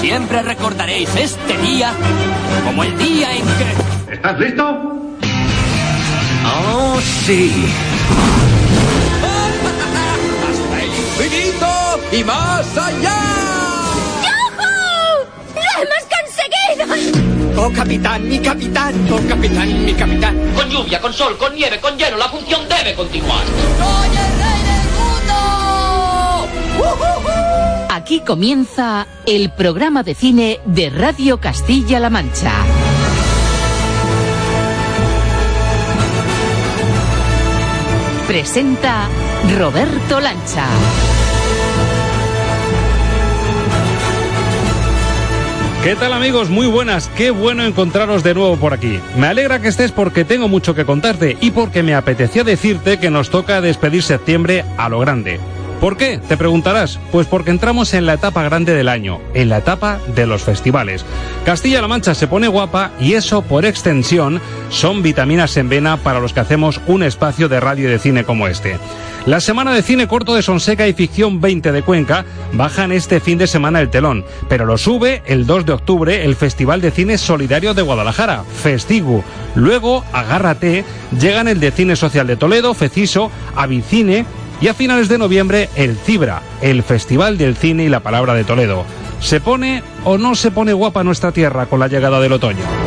Siempre recordaréis este día como el día en que... ¿Estás listo? ¡Oh, sí! ¡Hasta el infinito y más allá! ¡Lo hemos conseguido! ¡Oh, capitán, mi capitán! ¡Oh, capitán, mi capitán! Con lluvia, con sol, con nieve, con hielo, la función debe continuar. ¡Soy el rey del mundo! Aquí comienza el programa de cine de Radio Castilla-La Mancha. Presenta Roberto Lancha. ¿Qué tal amigos? Muy buenas, qué bueno encontraros de nuevo por aquí. Me alegra que estés porque tengo mucho que contarte y porque me apetecía decirte que nos toca despedir septiembre a lo grande. ¿Por qué? Te preguntarás. Pues porque entramos en la etapa grande del año, en la etapa de los festivales. Castilla-La Mancha se pone guapa y eso, por extensión, son vitaminas en vena para los que hacemos un espacio de radio y de cine como este. La semana de cine corto de Sonseca y Ficción 20 de Cuenca bajan este fin de semana el telón, pero lo sube el 2 de octubre el Festival de Cine Solidario de Guadalajara, Festigu. Luego, agárrate, llegan el de Cine Social de Toledo, Feciso, Avicine, y a finales de noviembre el Cibra, el Festival del Cine y la Palabra de Toledo. ¿Se pone o no se pone guapa nuestra tierra con la llegada del otoño?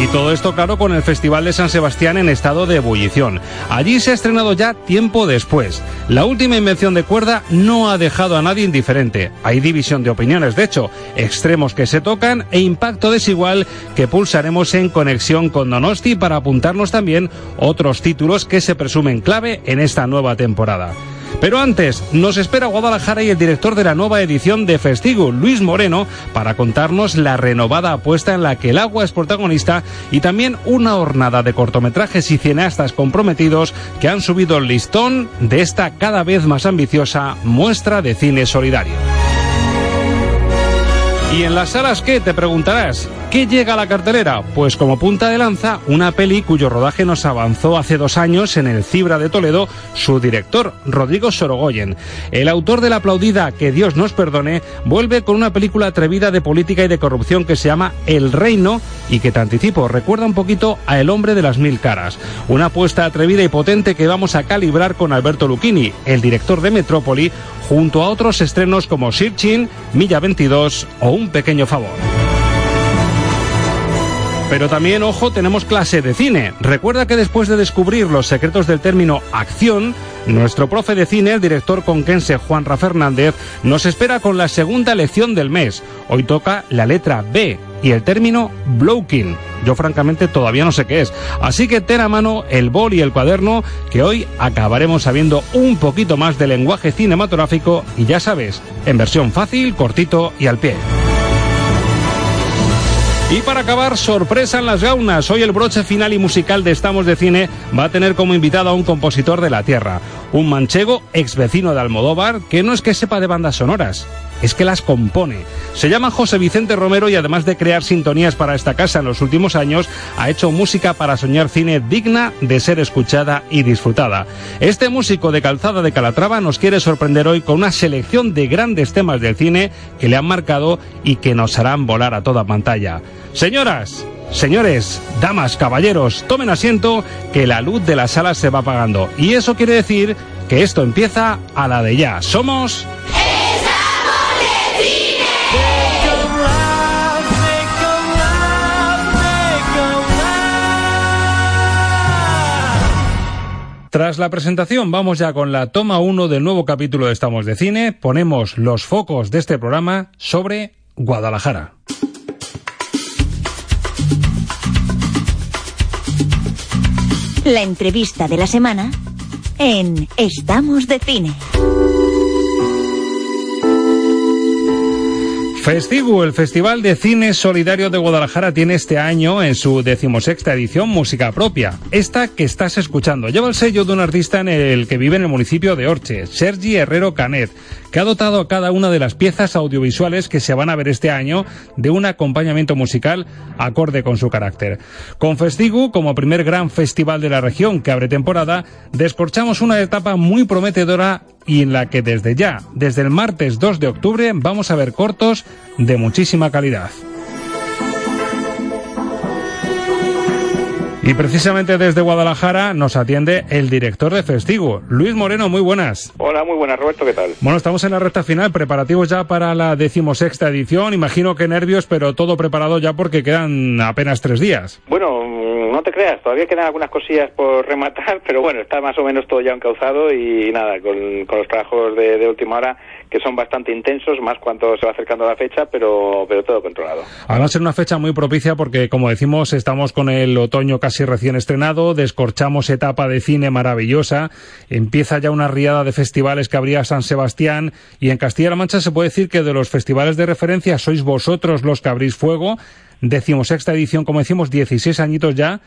Y todo esto, claro, con el Festival de San Sebastián en estado de ebullición. Allí se ha estrenado ya tiempo después. La última invención de cuerda no ha dejado a nadie indiferente. Hay división de opiniones, de hecho, extremos que se tocan e impacto desigual que pulsaremos en conexión con Donosti para apuntarnos también otros títulos que se presumen clave en esta nueva temporada. Pero antes, nos espera Guadalajara y el director de la nueva edición de Festigo, Luis Moreno, para contarnos la renovada apuesta en la que el agua es protagonista y también una hornada de cortometrajes y cineastas comprometidos que han subido el listón de esta cada vez más ambiciosa muestra de cine solidario. ¿Y en las salas qué? Te preguntarás. ¿Qué llega a la cartelera? Pues como punta de lanza, una peli cuyo rodaje nos avanzó hace dos años en el Cibra de Toledo su director, Rodrigo Sorogoyen. El autor de la aplaudida Que Dios nos perdone vuelve con una película atrevida de política y de corrupción que se llama El Reino y que te anticipo, recuerda un poquito a El Hombre de las Mil Caras. Una apuesta atrevida y potente que vamos a calibrar con Alberto Lucchini, el director de Metrópoli, junto a otros estrenos como Sirchin, Milla 22 o Un Pequeño Favor. Pero también, ojo, tenemos clase de cine. Recuerda que después de descubrir los secretos del término acción, nuestro profe de cine, el director conquense Juanra Fernández, nos espera con la segunda lección del mes. Hoy toca la letra B y el término blowking. Yo francamente todavía no sé qué es. Así que ten a mano el bol y el cuaderno que hoy acabaremos sabiendo un poquito más del lenguaje cinematográfico y ya sabes, en versión fácil, cortito y al pie. Y para acabar, sorpresa en las gaunas. Hoy el broche final y musical de Estamos de Cine va a tener como invitado a un compositor de la tierra, un manchego ex vecino de Almodóvar, que no es que sepa de bandas sonoras, es que las compone. Se llama José Vicente Romero y además de crear sintonías para esta casa en los últimos años, ha hecho música para soñar cine digna de ser escuchada y disfrutada. Este músico de calzada de Calatrava nos quiere sorprender hoy con una selección de grandes temas del cine que le han marcado y que nos harán volar a toda pantalla. Señoras, Señores, damas, caballeros, tomen asiento que la luz de la sala se va apagando. Y eso quiere decir que esto empieza a la de ya. Somos... Tras la presentación, vamos ya con la toma 1 del nuevo capítulo de Estamos de Cine. Ponemos los focos de este programa sobre Guadalajara. La entrevista de la semana en Estamos de Cine. Festigu, el Festival de Cine Solidario de Guadalajara, tiene este año en su decimosexta edición música propia. Esta que estás escuchando lleva el sello de un artista en el que vive en el municipio de Orche, Sergi Herrero Canet, que ha dotado a cada una de las piezas audiovisuales que se van a ver este año de un acompañamiento musical acorde con su carácter. Con Festigu, como primer gran festival de la región que abre temporada, descorchamos una etapa muy prometedora y en la que desde ya, desde el martes 2 de octubre, vamos a ver cortos de muchísima calidad. Y precisamente desde Guadalajara nos atiende el director de Festivo, Luis Moreno, muy buenas. Hola, muy buenas, Roberto, ¿qué tal? Bueno, estamos en la recta final, preparativos ya para la decimosexta edición, imagino que nervios, pero todo preparado ya porque quedan apenas tres días. Bueno, no te creas, todavía quedan algunas cosillas por rematar, pero bueno, está más o menos todo ya encauzado y nada, con, los trabajos de, de última hora que son bastante intensos, más cuando se va acercando la fecha, pero, pero todo controlado. Además, es una fecha muy propicia porque, como decimos, estamos con el otoño casi recién estrenado, descorchamos etapa de cine maravillosa, empieza ya una riada de festivales que habría San Sebastián y en Castilla-La Mancha se puede decir que de los festivales de referencia sois vosotros los que abrís fuego decimosexta edición, como decimos, 16 añitos ya.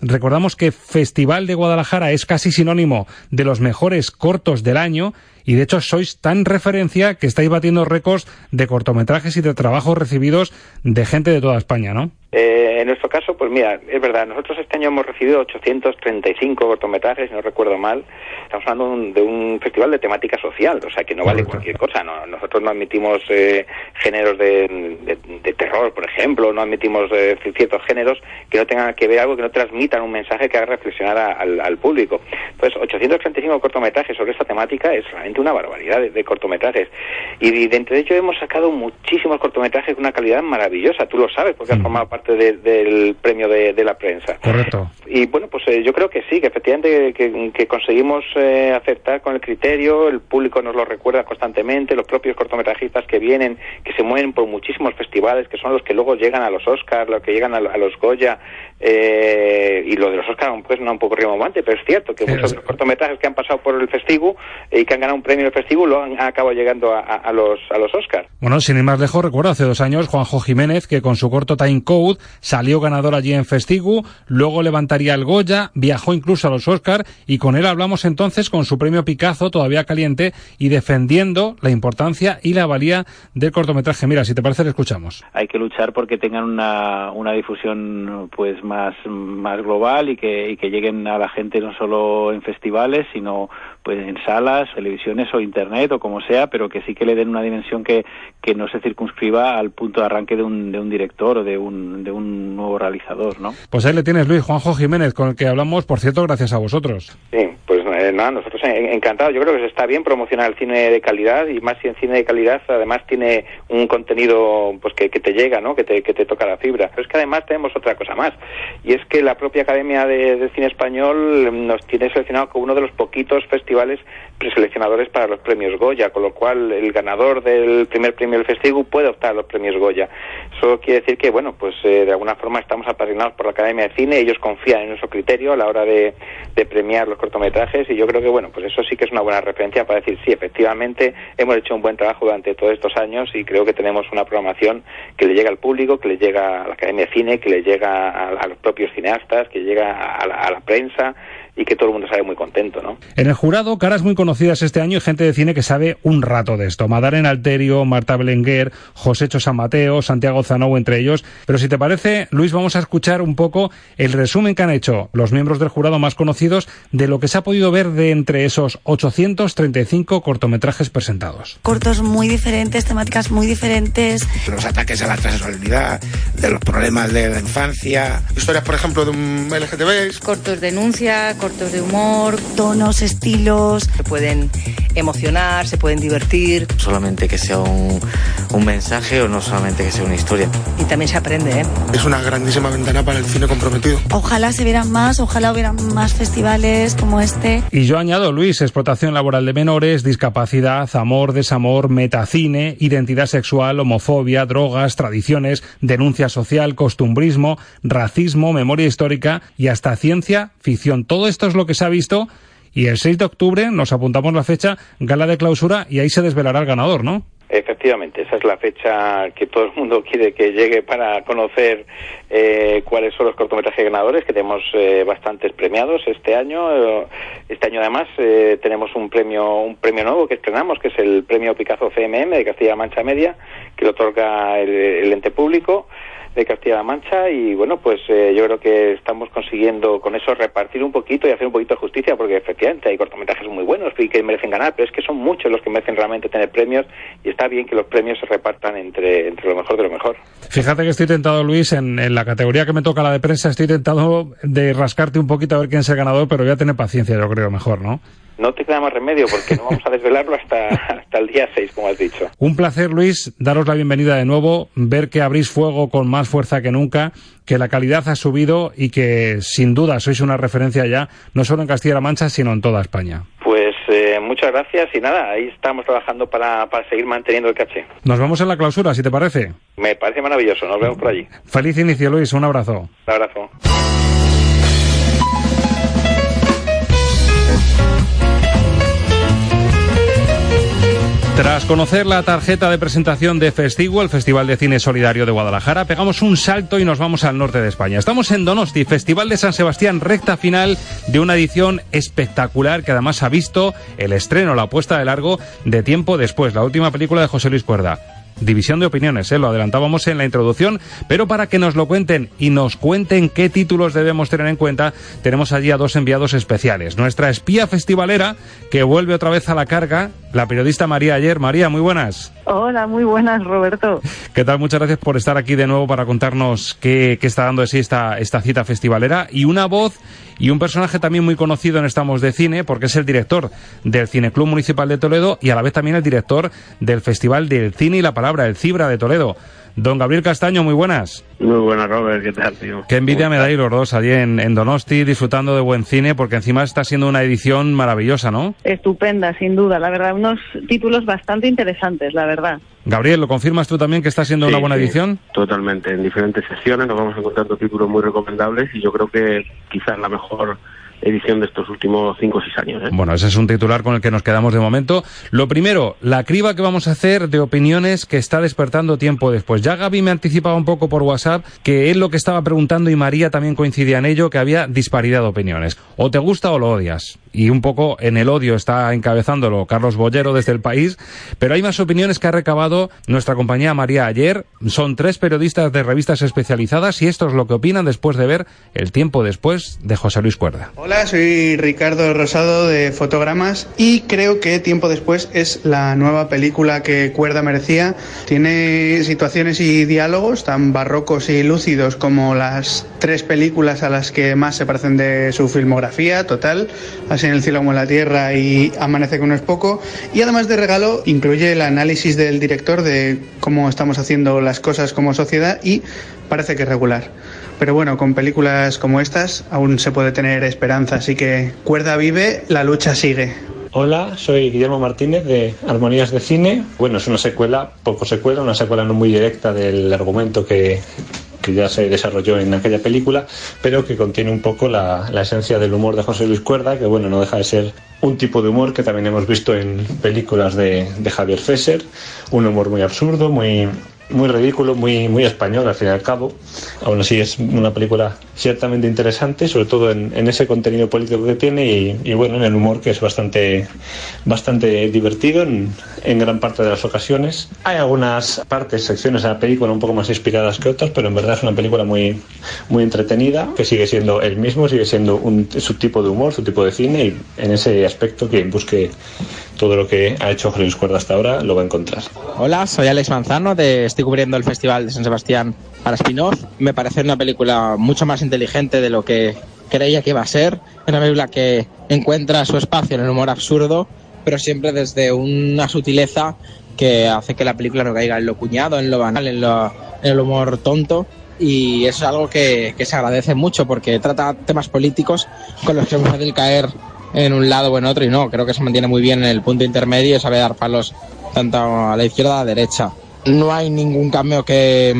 Recordamos que Festival de Guadalajara es casi sinónimo de los mejores cortos del año y de hecho sois tan referencia que estáis batiendo récords de cortometrajes y de trabajos recibidos de gente de toda España, ¿no? Eh, en nuestro caso, pues mira, es verdad, nosotros este año hemos recibido 835 cortometrajes, si no recuerdo mal. Estamos hablando de un, festival de temática social, o sea que no vale cualquier cosa. No, nosotros no admitimos eh, géneros de, terror, por ejemplo, no admitimos eh, ciertos géneros que no tengan que ver algo, que no transmitan un mensaje que haga reflexionar al, público. Entonces, 835 cortometrajes sobre esta temática es realmente una barbaridad de, cortometrajes. Y de entre ellos hemos sacado muchísimos cortometrajes de una calidad maravillosa, tú lo sabes, porque has formado parte del premio de, la prensa. Correcto. Y bueno, pues eh, yo creo que sí, que efectivamente que, conseguimos eh, aceptar con el criterio, el público nos lo recuerda constantemente, los propios cortometrajistas que vienen, que se mueven por muchísimos festivales, que son los que luego llegan a los Oscars, los que llegan a, los Goya, eh, y lo de los Oscars pues no un poco rimomante, pero es cierto que muchos de los cortometrajes que han pasado por el festivo y que han ganado un premio del festivo lo han, acabado llegando a, los, a los Oscars. Bueno, sin ir más lejos, recuerdo hace dos años Juanjo Jiménez, que con su corto Time Code salió ganador allí en Festigu, luego levantaría el Goya, viajó incluso a los Oscar y con él hablamos entonces con su premio Picasso todavía caliente y defendiendo la importancia y la valía del cortometraje. Mira, si te parece, le escuchamos. Hay que luchar porque tengan una, una difusión pues más, más global y que, y que lleguen a la gente no solo en festivales, sino pues en salas, televisiones o internet o como sea, pero que sí que le den una dimensión que, que no se circunscriba al punto de arranque de un, de un director o de un, de un nuevo realizador, ¿no? Pues ahí le tienes, Luis, Juanjo Jiménez, con el que hablamos, por cierto, gracias a vosotros. Sí, pues eh, nada, nosotros encantados. Yo creo que está bien promocionar el cine de calidad y más si en cine de calidad además tiene un contenido pues que, te llega, ¿no? Que te, que te toca la fibra. Pero es que además tenemos otra cosa más y es que la propia Academia de, Cine Español nos tiene seleccionado como uno de los poquitos festivales preseleccionadores para los premios Goya, con lo cual el ganador del primer premio del festivo puede optar a los premios Goya. Eso quiere decir que, bueno, pues eh, de alguna forma estamos apadrinados por la Academia de Cine, ellos confían en nuestro criterio a la hora de, premiar los cortometrajes y yo creo que, bueno, pues eso sí que es una buena referencia para decir, sí, efectivamente hemos hecho un buen trabajo durante todos estos años y creo que tenemos una programación que le llega al público, que le llega a la Academia de Cine, que le llega a, los propios cineastas, que llega a la prensa y que todo el mundo sale muy contento, ¿no? En el jurado, caras muy conocidas este año y gente de cine que sabe un rato de esto. Madaren Alterio, Marta Belenguer, José San Mateo, Santiago Zanou, entre ellos. Pero si te parece, Luis, vamos a escuchar un poco el resumen que han hecho los miembros del jurado más conocidos de lo que se ha podido ver de entre esos 835 cortometrajes presentados. Cortos muy diferentes, temáticas muy diferentes. Los ataques a la transexualidad, de los problemas de la infancia. Historias, por ejemplo, de un LGTB. Cortos denuncia, cortos de humor, tonos, estilos. Se pueden emocionar, se pueden divertir. Solamente que sea un, un mensaje o no solamente que sea una historia. Y también se aprende, ¿eh? Es una grandísima ventana para el cine comprometido. Ojalá se vieran más, ojalá hubiera más festivales como este. Y yo añado, Luis, explotación laboral de menores, discapacidad, amor, desamor, metacine, identidad sexual, homofobia, drogas, tradiciones, denuncia social, costumbrismo, racismo, memoria histórica y hasta ciencia, ficción. Todo esto esto es lo que se ha visto y el 6 de octubre nos apuntamos la fecha, gala de clausura, y ahí se desvelará el ganador, ¿no? Efectivamente, esa es la fecha que todo el mundo quiere que llegue para conocer eh, cuáles son los cortometrajes ganadores, que tenemos eh, bastantes premiados este año. Este año además eh, tenemos un premio un premio nuevo que estrenamos, que es el premio Picasso CMM de Castilla-La Mancha Media, que lo otorga el ente público de Castilla-La Mancha y bueno pues eh, yo creo que estamos consiguiendo con eso repartir un poquito y hacer un poquito de justicia porque efectivamente hay cortometrajes muy buenos y que merecen ganar pero es que son muchos los que merecen realmente tener premios y está bien que los premios se repartan entre, entre lo mejor de lo mejor Fíjate que estoy tentado Luis en, en la categoría que me toca la de prensa estoy tentado de rascarte un poquito a ver quién es el ganador pero voy a tener paciencia yo creo mejor ¿no? No te queda más remedio porque no vamos a desvelarlo hasta, hasta el día 6, como has dicho. Un placer, Luis, daros la bienvenida de nuevo, ver que abrís fuego con más fuerza que nunca, que la calidad ha subido y que sin duda sois una referencia ya, no solo en Castilla-La Mancha, sino en toda España. Pues eh, muchas gracias y nada, ahí estamos trabajando para, para seguir manteniendo el caché. Nos vemos en la clausura, si te parece. Me parece maravilloso, nos vemos por allí. Feliz inicio, Luis, un abrazo. Un abrazo. Tras conocer la tarjeta de presentación de Festivo, el Festival de Cine Solidario de Guadalajara, pegamos un salto y nos vamos al norte de España. Estamos en Donosti, Festival de San Sebastián, recta final de una edición espectacular que además ha visto el estreno, la puesta de largo de tiempo después, la última película de José Luis Cuerda división de opiniones, ¿eh? lo adelantábamos en la introducción, pero para que nos lo cuenten y nos cuenten qué títulos debemos tener en cuenta, tenemos allí a dos enviados especiales. Nuestra espía festivalera, que vuelve otra vez a la carga, la periodista María Ayer. María, muy buenas. Hola, muy buenas, Roberto. ¿Qué tal? Muchas gracias por estar aquí de nuevo para contarnos qué, está dando de sí esta, esta cita festivalera y una voz y un personaje también muy conocido en Estamos de Cine, porque es el director del Cineclub Municipal de Toledo y a la vez también el director del Festival del Cine y la Palabra, el Cibra de Toledo. Don Gabriel Castaño, muy buenas. Muy buenas, Robert, ¿qué tal, tío? Qué envidia me dais los dos allí en, en, Donosti, disfrutando de buen cine, porque encima está siendo una edición maravillosa, ¿no? Estupenda, sin duda, la verdad, unos títulos bastante interesantes, la verdad. Gabriel, ¿lo confirmas tú también que está siendo sí, una buena sí, edición? Totalmente, en diferentes sesiones nos vamos encontrando títulos muy recomendables y yo creo que quizás la mejor edición de estos últimos cinco o seis años. ¿eh? Bueno, ese es un titular con el que nos quedamos de momento. Lo primero, la criba que vamos a hacer de opiniones que está despertando tiempo después. Ya Gaby me anticipaba un poco por WhatsApp que es lo que estaba preguntando y María también coincidía en ello, que había disparidad de opiniones. O te gusta o lo odias. Y un poco en el odio está encabezándolo Carlos Bollero desde el país. Pero hay más opiniones que ha recabado nuestra compañía María ayer. Son tres periodistas de revistas especializadas y esto es lo que opinan después de ver El tiempo después de José Luis Cuerda. Hola, soy Ricardo Rosado de Fotogramas y creo que Tiempo después es la nueva película que Cuerda merecía. Tiene situaciones y diálogos tan barrocos y lúcidos como las tres películas a las que más se parecen de su filmografía, total, en el cielo como en la tierra y Amanece que no es poco. Y además de regalo, incluye el análisis del director de cómo estamos haciendo las cosas como sociedad y parece que es regular. Pero bueno, con películas como estas aún se puede tener esperanza, así que cuerda vive, la lucha sigue. Hola, soy Guillermo Martínez de Armonías de Cine. Bueno, es una secuela, poco secuela, una secuela no muy directa del argumento que, que ya se desarrolló en aquella película, pero que contiene un poco la, esencia del humor de José Luis Cuerda, que bueno, no deja de ser un tipo de humor que también hemos visto en películas de, de Javier Fesser, un humor muy absurdo, muy, muy ridículo, muy, muy español al fin y al cabo. Aún así es una película ciertamente interesante, sobre todo en, ese contenido político que tiene y, bueno, en el humor que es bastante, bastante divertido en, gran parte de las ocasiones. Hay algunas partes, secciones de la película un poco más inspiradas que otras, pero en verdad es una película muy, muy entretenida, que sigue siendo el mismo, sigue siendo un, su tipo de humor, su tipo de cine y en ese aspecto quien busque todo lo que ha hecho José Luis hasta ahora lo va a encontrar. Hola, soy Alex Manzano, de, estoy cubriendo el Festival de San Sebastián para Spin-off. Me parece una película mucho más inteligente de lo que creía que iba a ser. Una película que encuentra su espacio en el humor absurdo, pero siempre desde una sutileza que hace que la película no caiga en lo cuñado, en lo banal, en, lo, en el humor tonto. Y eso es algo que, que se agradece mucho porque trata temas políticos con los que es muy fácil caer en un lado o en otro y no, creo que se mantiene muy bien en el punto intermedio y sabe dar palos tanto a la izquierda como a la derecha. No hay ningún cambio que,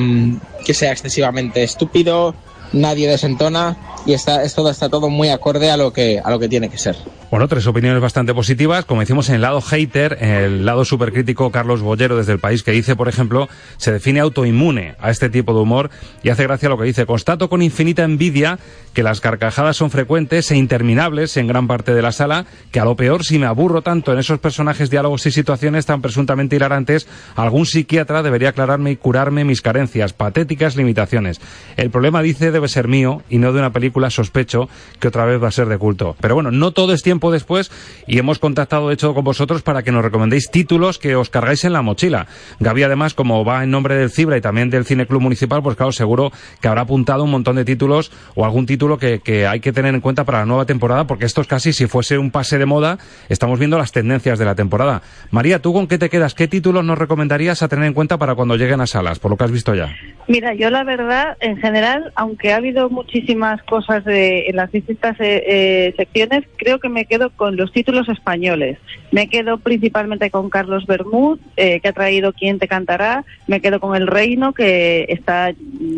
que sea excesivamente estúpido, nadie desentona y está, es todo, está todo muy acorde a lo que, a lo que tiene que ser. Bueno, tres opiniones bastante positivas. Como decimos en el lado hater, el lado supercrítico Carlos Bollero desde el país, que dice, por ejemplo, se define autoinmune a este tipo de humor y hace gracia lo que dice. Constato con infinita envidia que las carcajadas son frecuentes e interminables en gran parte de la sala, que a lo peor, si me aburro tanto en esos personajes, diálogos y situaciones tan presuntamente hilarantes, algún psiquiatra debería aclararme y curarme mis carencias, patéticas limitaciones. El problema, dice, debe ser mío y no de una película, sospecho, que otra vez va a ser de culto. Pero bueno, no todo es tiempo después y hemos contactado de hecho con vosotros para que nos recomendéis títulos que os cargáis en la mochila. Gaby además, como va en nombre del Cibra y también del Cine Club Municipal, pues claro, seguro que habrá apuntado un montón de títulos o algún título que, que hay que tener en cuenta para la nueva temporada porque esto es casi si fuese un pase de moda, estamos viendo las tendencias de la temporada. María, ¿tú con qué te quedas? ¿Qué títulos nos recomendarías a tener en cuenta para cuando lleguen a salas, por lo que has visto ya? Mira, yo la verdad, en general, aunque ha habido muchísimas cosas de, en las distintas eh, eh, secciones, creo que me quedo con los títulos españoles. Me quedo principalmente con Carlos Bermúdez, eh, que ha traído Quién te cantará. Me quedo con El Reino, que está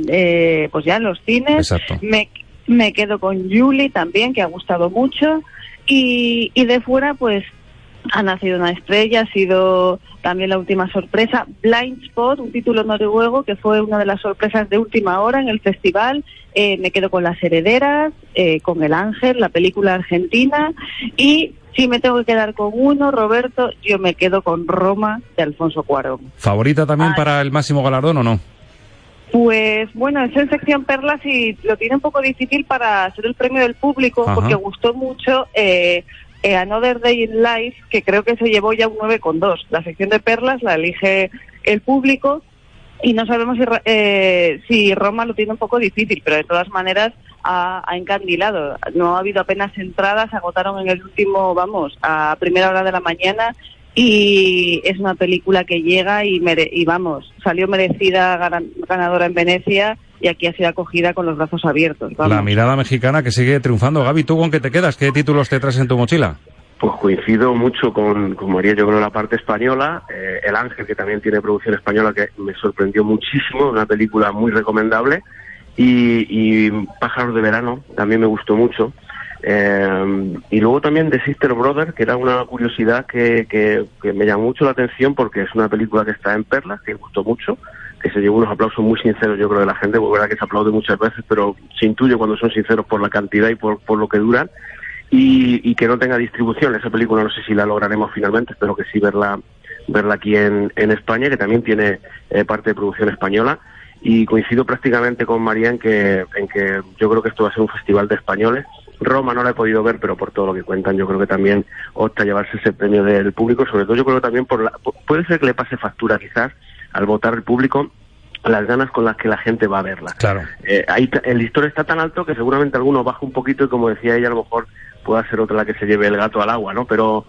eh, pues ya en los cines. Exacto. Me, me quedo con Julie también, que ha gustado mucho. Y, y de fuera, pues ha nacido una estrella, ha sido también la última sorpresa. Blind Spot, un título noruego que fue una de las sorpresas de última hora en el festival. Eh, me quedo con Las Herederas, eh, con El Ángel, la película argentina. Y si me tengo que quedar con uno, Roberto, yo me quedo con Roma de Alfonso Cuarón. ¿Favorita también para el máximo galardón o no? Pues bueno, es en sección perlas y lo tiene un poco difícil para ser el premio del público Ajá. porque gustó mucho eh, eh, Another Day in Life, que creo que se llevó ya un 9,2. La sección de perlas la elige el público y no sabemos si, eh, si Roma lo tiene un poco difícil, pero de todas maneras ha, ha encandilado. No ha habido apenas entradas, agotaron en el último, vamos, a primera hora de la mañana y es una película que llega y, mere- y vamos, salió merecida gana- ganadora en Venecia y aquí ha sido acogida con los brazos abiertos. Vamos. La mirada mexicana que sigue triunfando. Gaby, ¿tú con qué te quedas? ¿Qué títulos te traes en tu mochila? Pues coincido mucho con, con María, yo creo, la parte española. Eh, El Ángel, que también tiene producción española, que me sorprendió muchísimo, una película muy recomendable. Y, y Pájaros de Verano, también me gustó mucho. Eh, y luego también The Sister Brother, que era una curiosidad que, que, me llamó mucho la atención porque es una película que está en Perlas, que gustó mucho, que se llevó unos aplausos muy sinceros, yo creo, de la gente, porque verdad que se aplaude muchas veces, pero se intuye cuando son sinceros por la cantidad y por, por lo que duran y, y que no tenga distribución. Esa película no sé si la lograremos finalmente, espero que sí verla verla aquí en, en España, que también tiene eh, parte de producción española. Y coincido prácticamente con María en que, en que yo creo que esto va a ser un festival de españoles. Roma no la he podido ver, pero por todo lo que cuentan, yo creo que también opta a llevarse ese premio del público. Sobre todo, yo creo que también por la, pu- puede ser que le pase factura quizás al votar el público las ganas con las que la gente va a verla. Claro. Eh, ahí el listón está tan alto que seguramente alguno baja un poquito y como decía ella, a lo mejor pueda ser otra la que se lleve el gato al agua, ¿no? Pero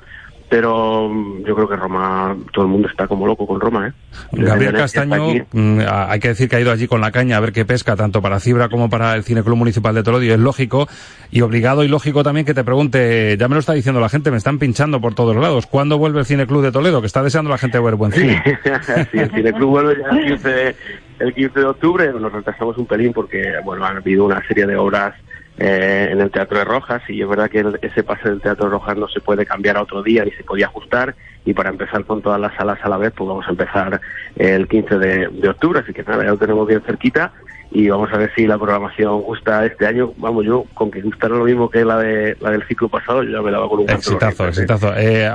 pero mm, yo creo que Roma, todo el mundo está como loco con Roma, ¿eh? Gabriel Castaño, mm, hay que decir que ha ido allí con la caña a ver qué pesca, tanto para Cibra como para el Cine Club Municipal de Toledo, y es lógico, y obligado y lógico también que te pregunte, ya me lo está diciendo la gente, me están pinchando por todos lados, ¿cuándo vuelve el Cine Club de Toledo? Que está deseando la gente ver buen cine. sí, el Cineclub vuelve ya el 15, de, el 15 de octubre, nos retrasamos un pelín porque, bueno, han habido una serie de obras eh, en el Teatro de Rojas y es verdad que el- ese pase del Teatro de Rojas no se puede cambiar a otro día ni se podía ajustar y para empezar con todas las salas a la vez, pues vamos a empezar el 15 de, de octubre, así que nada, ya lo tenemos bien cerquita y vamos a ver si la programación gusta este año. Vamos, yo con que gustara lo mismo que la de la del ciclo pasado, yo ya me daba con un Exitazo, exitazo. Eh,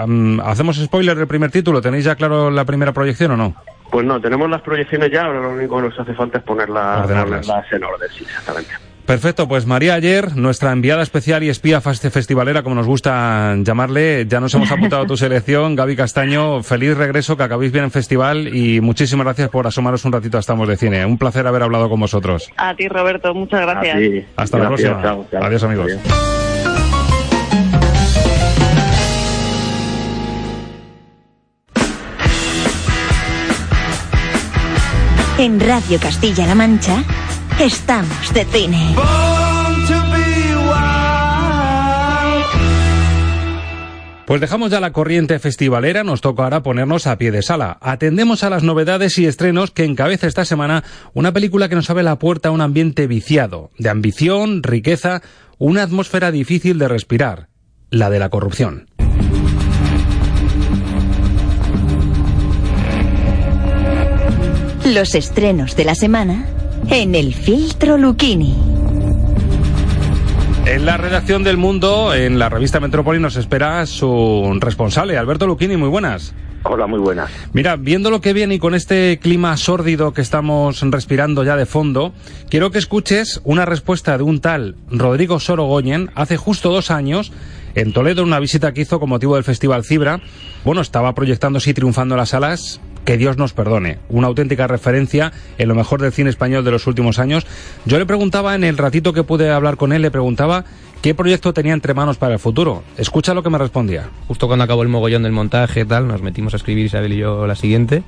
¿Hacemos spoiler del primer título? ¿Tenéis ya claro la primera proyección o no? Pues no, tenemos las proyecciones ya, ahora lo único que nos hace falta es ponerlas, ponerlas en orden, sí, exactamente. Perfecto, pues María ayer, nuestra enviada especial y espía festivalera, como nos gusta llamarle, ya nos hemos apuntado a tu selección. Gaby Castaño, feliz regreso, que acabéis bien en festival y muchísimas gracias por asomaros un ratito a Estamos de Cine. Un placer haber hablado con vosotros. A ti, Roberto, muchas gracias. Hasta la próxima. Adiós, amigos. En Radio Castilla-La Mancha, estamos de cine. Pues dejamos ya la corriente festivalera, nos toca ahora ponernos a pie de sala. Atendemos a las novedades y estrenos que encabeza esta semana una película que nos abre la puerta a un ambiente viciado, de ambición, riqueza, una atmósfera difícil de respirar. la de la corrupción. Los estrenos de la semana en el filtro Lucchini. En la redacción del Mundo, en la revista Metrópoli, nos espera su responsable, Alberto Lucchini. Muy buenas. Hola, muy buenas. Mira, viendo lo que viene y con este clima sórdido que estamos respirando ya de fondo, quiero que escuches una respuesta de un tal Rodrigo Sorogoyen hace justo dos años en Toledo, en una visita que hizo con motivo del Festival Cibra. Bueno, estaba proyectándose y triunfando en las salas que Dios nos perdone. Una auténtica referencia en lo mejor del cine español de los últimos años. Yo le preguntaba, en el ratito que pude hablar con él, le preguntaba qué proyecto tenía entre manos para el futuro. Escucha lo que me respondía. Justo cuando acabó el mogollón del montaje tal, nos metimos a escribir Isabel y yo la siguiente.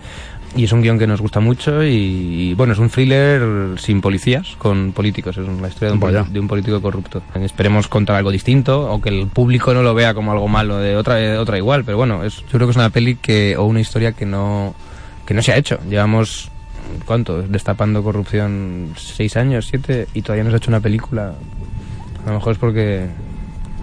Y es un guion que nos gusta mucho y, bueno, es un thriller sin policías, con políticos. Es una historia de un, de un político corrupto. Esperemos contar algo distinto, aunque el público no lo vea como algo malo de otra, de otra igual. Pero bueno, es, yo creo que es una peli que, o una historia que no, que no se ha hecho. Llevamos, ¿cuánto? Destapando corrupción seis años, siete, y todavía no se ha hecho una película. A lo mejor es porque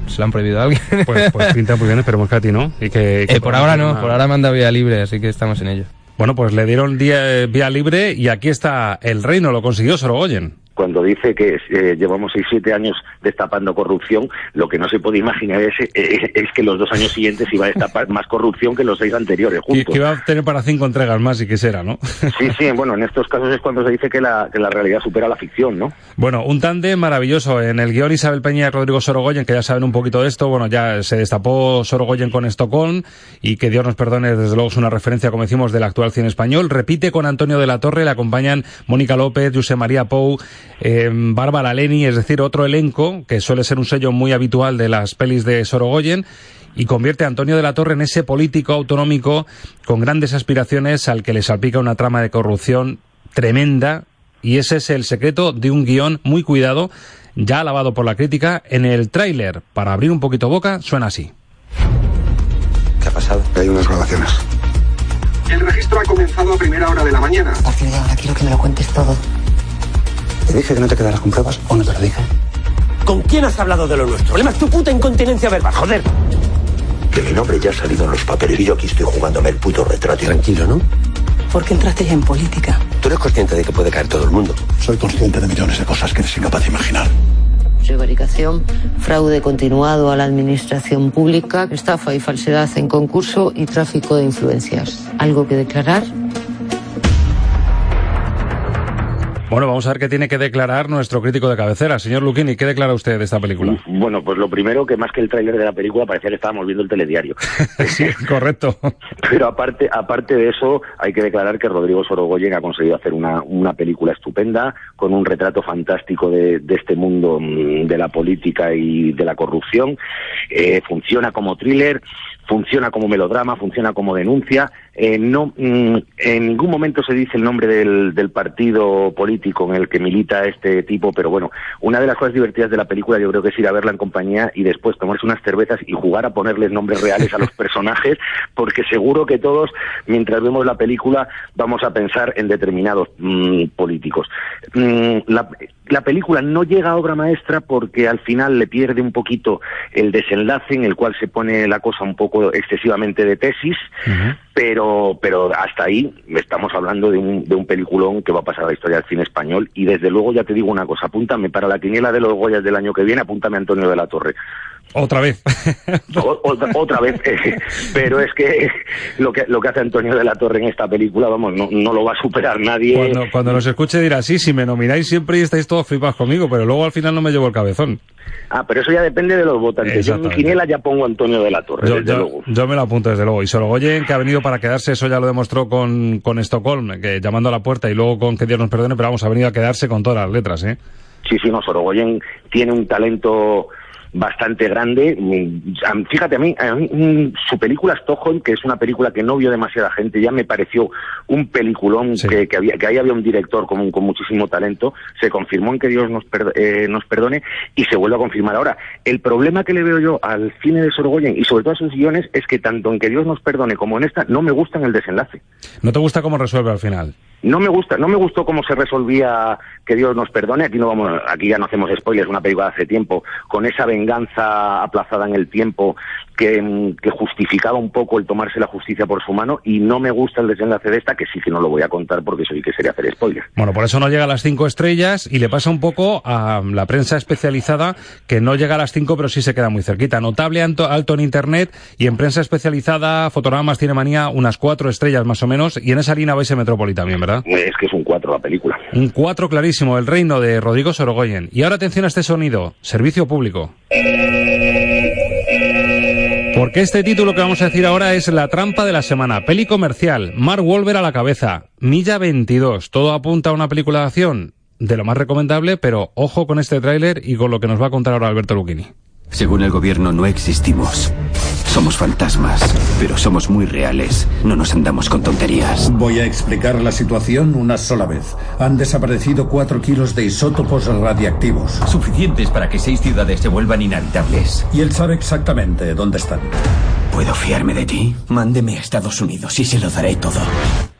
se la han prohibido a alguien. Pues, pues pinta muy bien, esperemos que a ti no. Y que, que Eh, por ahora no, una- por ahora manda vía libre, así que estamos en ello. Bueno, pues le dieron día, eh, vía libre y aquí está el reino, lo consiguió Sorogoyen. Cuando dice que eh, llevamos 6-7 años destapando corrupción, lo que no se puede imaginar es, eh, es que los dos años siguientes iba a destapar más corrupción que los seis anteriores Que, juntos. que iba a tener para cinco entregas más y quisiera, ¿no? Sí, sí, bueno, en estos casos es cuando se dice que la, que la realidad supera la ficción, ¿no? Bueno, un tándem maravilloso. En el guion Isabel Peña y Rodrigo Sorogoyen, que ya saben un poquito de esto, bueno, ya se destapó Sorogoyen con Estocolm y que Dios nos perdone, desde luego es una referencia, como decimos, del actual cine español. Repite con Antonio de la Torre, le acompañan Mónica López, José María Pou, eh, Bárbara Leni, es decir, otro elenco que suele ser un sello muy habitual de las pelis de Sorogoyen y convierte a Antonio de la Torre en ese político autonómico con grandes aspiraciones al que le salpica una trama de corrupción tremenda y ese es el secreto de un guion muy cuidado, ya alabado por la crítica. En el tráiler, para abrir un poquito boca, suena así. ¿Qué ha pasado? Hay unas grabaciones. El registro ha comenzado a primera hora de la mañana. A partir de ahora quiero que me lo cuentes todo. ¿Te dije que no te quedaras con pruebas o no te lo dije? ¿Con quién has hablado de lo nuestro? El problema es tu puta incontinencia verbal, joder. Que mi nombre ya ha salido en los papeles y yo aquí estoy jugándome el puto retrato. Tranquilo, ¿no? ¿Por qué entraste ya en política? Tú eres consciente de que puede caer todo el mundo. Soy consciente de millones de cosas que eres incapaz de imaginar. Prevaricación, fraude continuado a la administración pública, estafa y falsedad en concurso y tráfico de influencias. ¿Algo que declarar? Bueno, vamos a ver qué tiene que declarar nuestro crítico de cabecera. Señor Luquini, ¿qué declara usted de esta película? Bueno, pues lo primero que más que el tráiler de la película parecía que estábamos viendo el telediario. sí, correcto. Pero aparte, aparte de eso, hay que declarar que Rodrigo Sorogoyen ha conseguido hacer una, una película estupenda, con un retrato fantástico de, de este mundo mm, de la política y de la corrupción. Eh, funciona como thriller, funciona como melodrama, funciona como denuncia. Eh, no, mm, en ningún momento se dice el nombre del, del partido político en el que milita este tipo, pero bueno, una de las cosas divertidas de la película yo creo que es ir a verla en compañía y después tomarse unas cervezas y jugar a ponerles nombres reales a los personajes, porque seguro que todos, mientras vemos la película, vamos a pensar en determinados mm, políticos. Mm, la, la película no llega a obra maestra porque al final le pierde un poquito el desenlace en el cual se pone la cosa un poco excesivamente de tesis, pero, pero hasta ahí estamos hablando de un, de un peliculón que va a pasar a la historia del cine español y desde luego ya te digo una cosa, apúntame para la quiniela de los Goyas del año que viene, apúntame a Antonio de la Torre. Otra vez. O- otra, otra vez, eh, pero es que lo que lo que hace Antonio de la Torre en esta película, vamos, no, no lo va a superar nadie. Cuando, cuando nos escuche dirá, sí, si me nomináis siempre y estáis todos flipados conmigo, pero luego al final no me llevo el cabezón. Ah, pero eso ya depende de los votantes. Yo en mi quiniela ya pongo a Antonio de la Torre, Yo, desde yo- luego. yo me lo apunto desde luego. Y Sorogoyen, que ha venido para quedarse, eso ya lo demostró con, con Estocolm, que llamando a la puerta y luego con que Dios nos perdone, pero vamos, ha venido a quedarse con todas las letras, ¿eh? Sí, sí, no, Sorogoyen tiene un talento bastante grande. Fíjate, a mí, a mí, mm, su película Stockholm, que es una película que no vio demasiada gente, ya me pareció un peliculón, que, que, había, que ahí había un director con, con muchísimo talento, se confirmó en que Dios nos, per- eh, nos perdone y se vuelve a confirmar ahora. El problema que le veo yo al cine de Sorogoyen y sobre todo a sus guiones es que tanto en que Dios nos perdone como en esta no me gustan el desenlace. ¿No te gusta cómo resuelve al final? No me gusta, no me gustó cómo se resolvía, que Dios nos perdone, aquí no vamos, aquí ya no hacemos spoilers, una película de hace tiempo, con esa venganza aplazada en el tiempo que, que, justificaba un poco el tomarse la justicia por su mano y no me gusta el desenlace de esta, que sí que no lo voy a contar porque soy que sería hacer spoiler. Bueno, por eso no llega a las cinco estrellas y le pasa un poco a la prensa especializada que no llega a las cinco pero sí se queda muy cerquita. Notable alto, en internet y en prensa especializada, Fotogramas, Cinemanía, unas cuatro estrellas más o menos y en esa línea vais a Metrópoli también, ¿verdad? Es que es un cuatro la película. Un cuatro clarísimo, El Reino de Rodrigo Sorogoyen. Y ahora atención a este sonido, servicio público. Porque este título que vamos a decir ahora es La trampa de la semana. Peli comercial. Mark Wolver a la cabeza. Milla 22. Todo apunta a una película de acción de lo más recomendable, pero ojo con este tráiler y con lo que nos va a contar ahora Alberto Lucchini. Según el gobierno no existimos. Somos fantasmas, pero somos muy reales. No nos andamos con tonterías. Voy a explicar la situación una sola vez. Han desaparecido cuatro kilos de isótopos radiactivos. Suficientes para que seis ciudades se vuelvan inhabitables. Y él sabe exactamente dónde están. ¿Puedo fiarme de ti? Mándeme a Estados Unidos y se lo daré todo.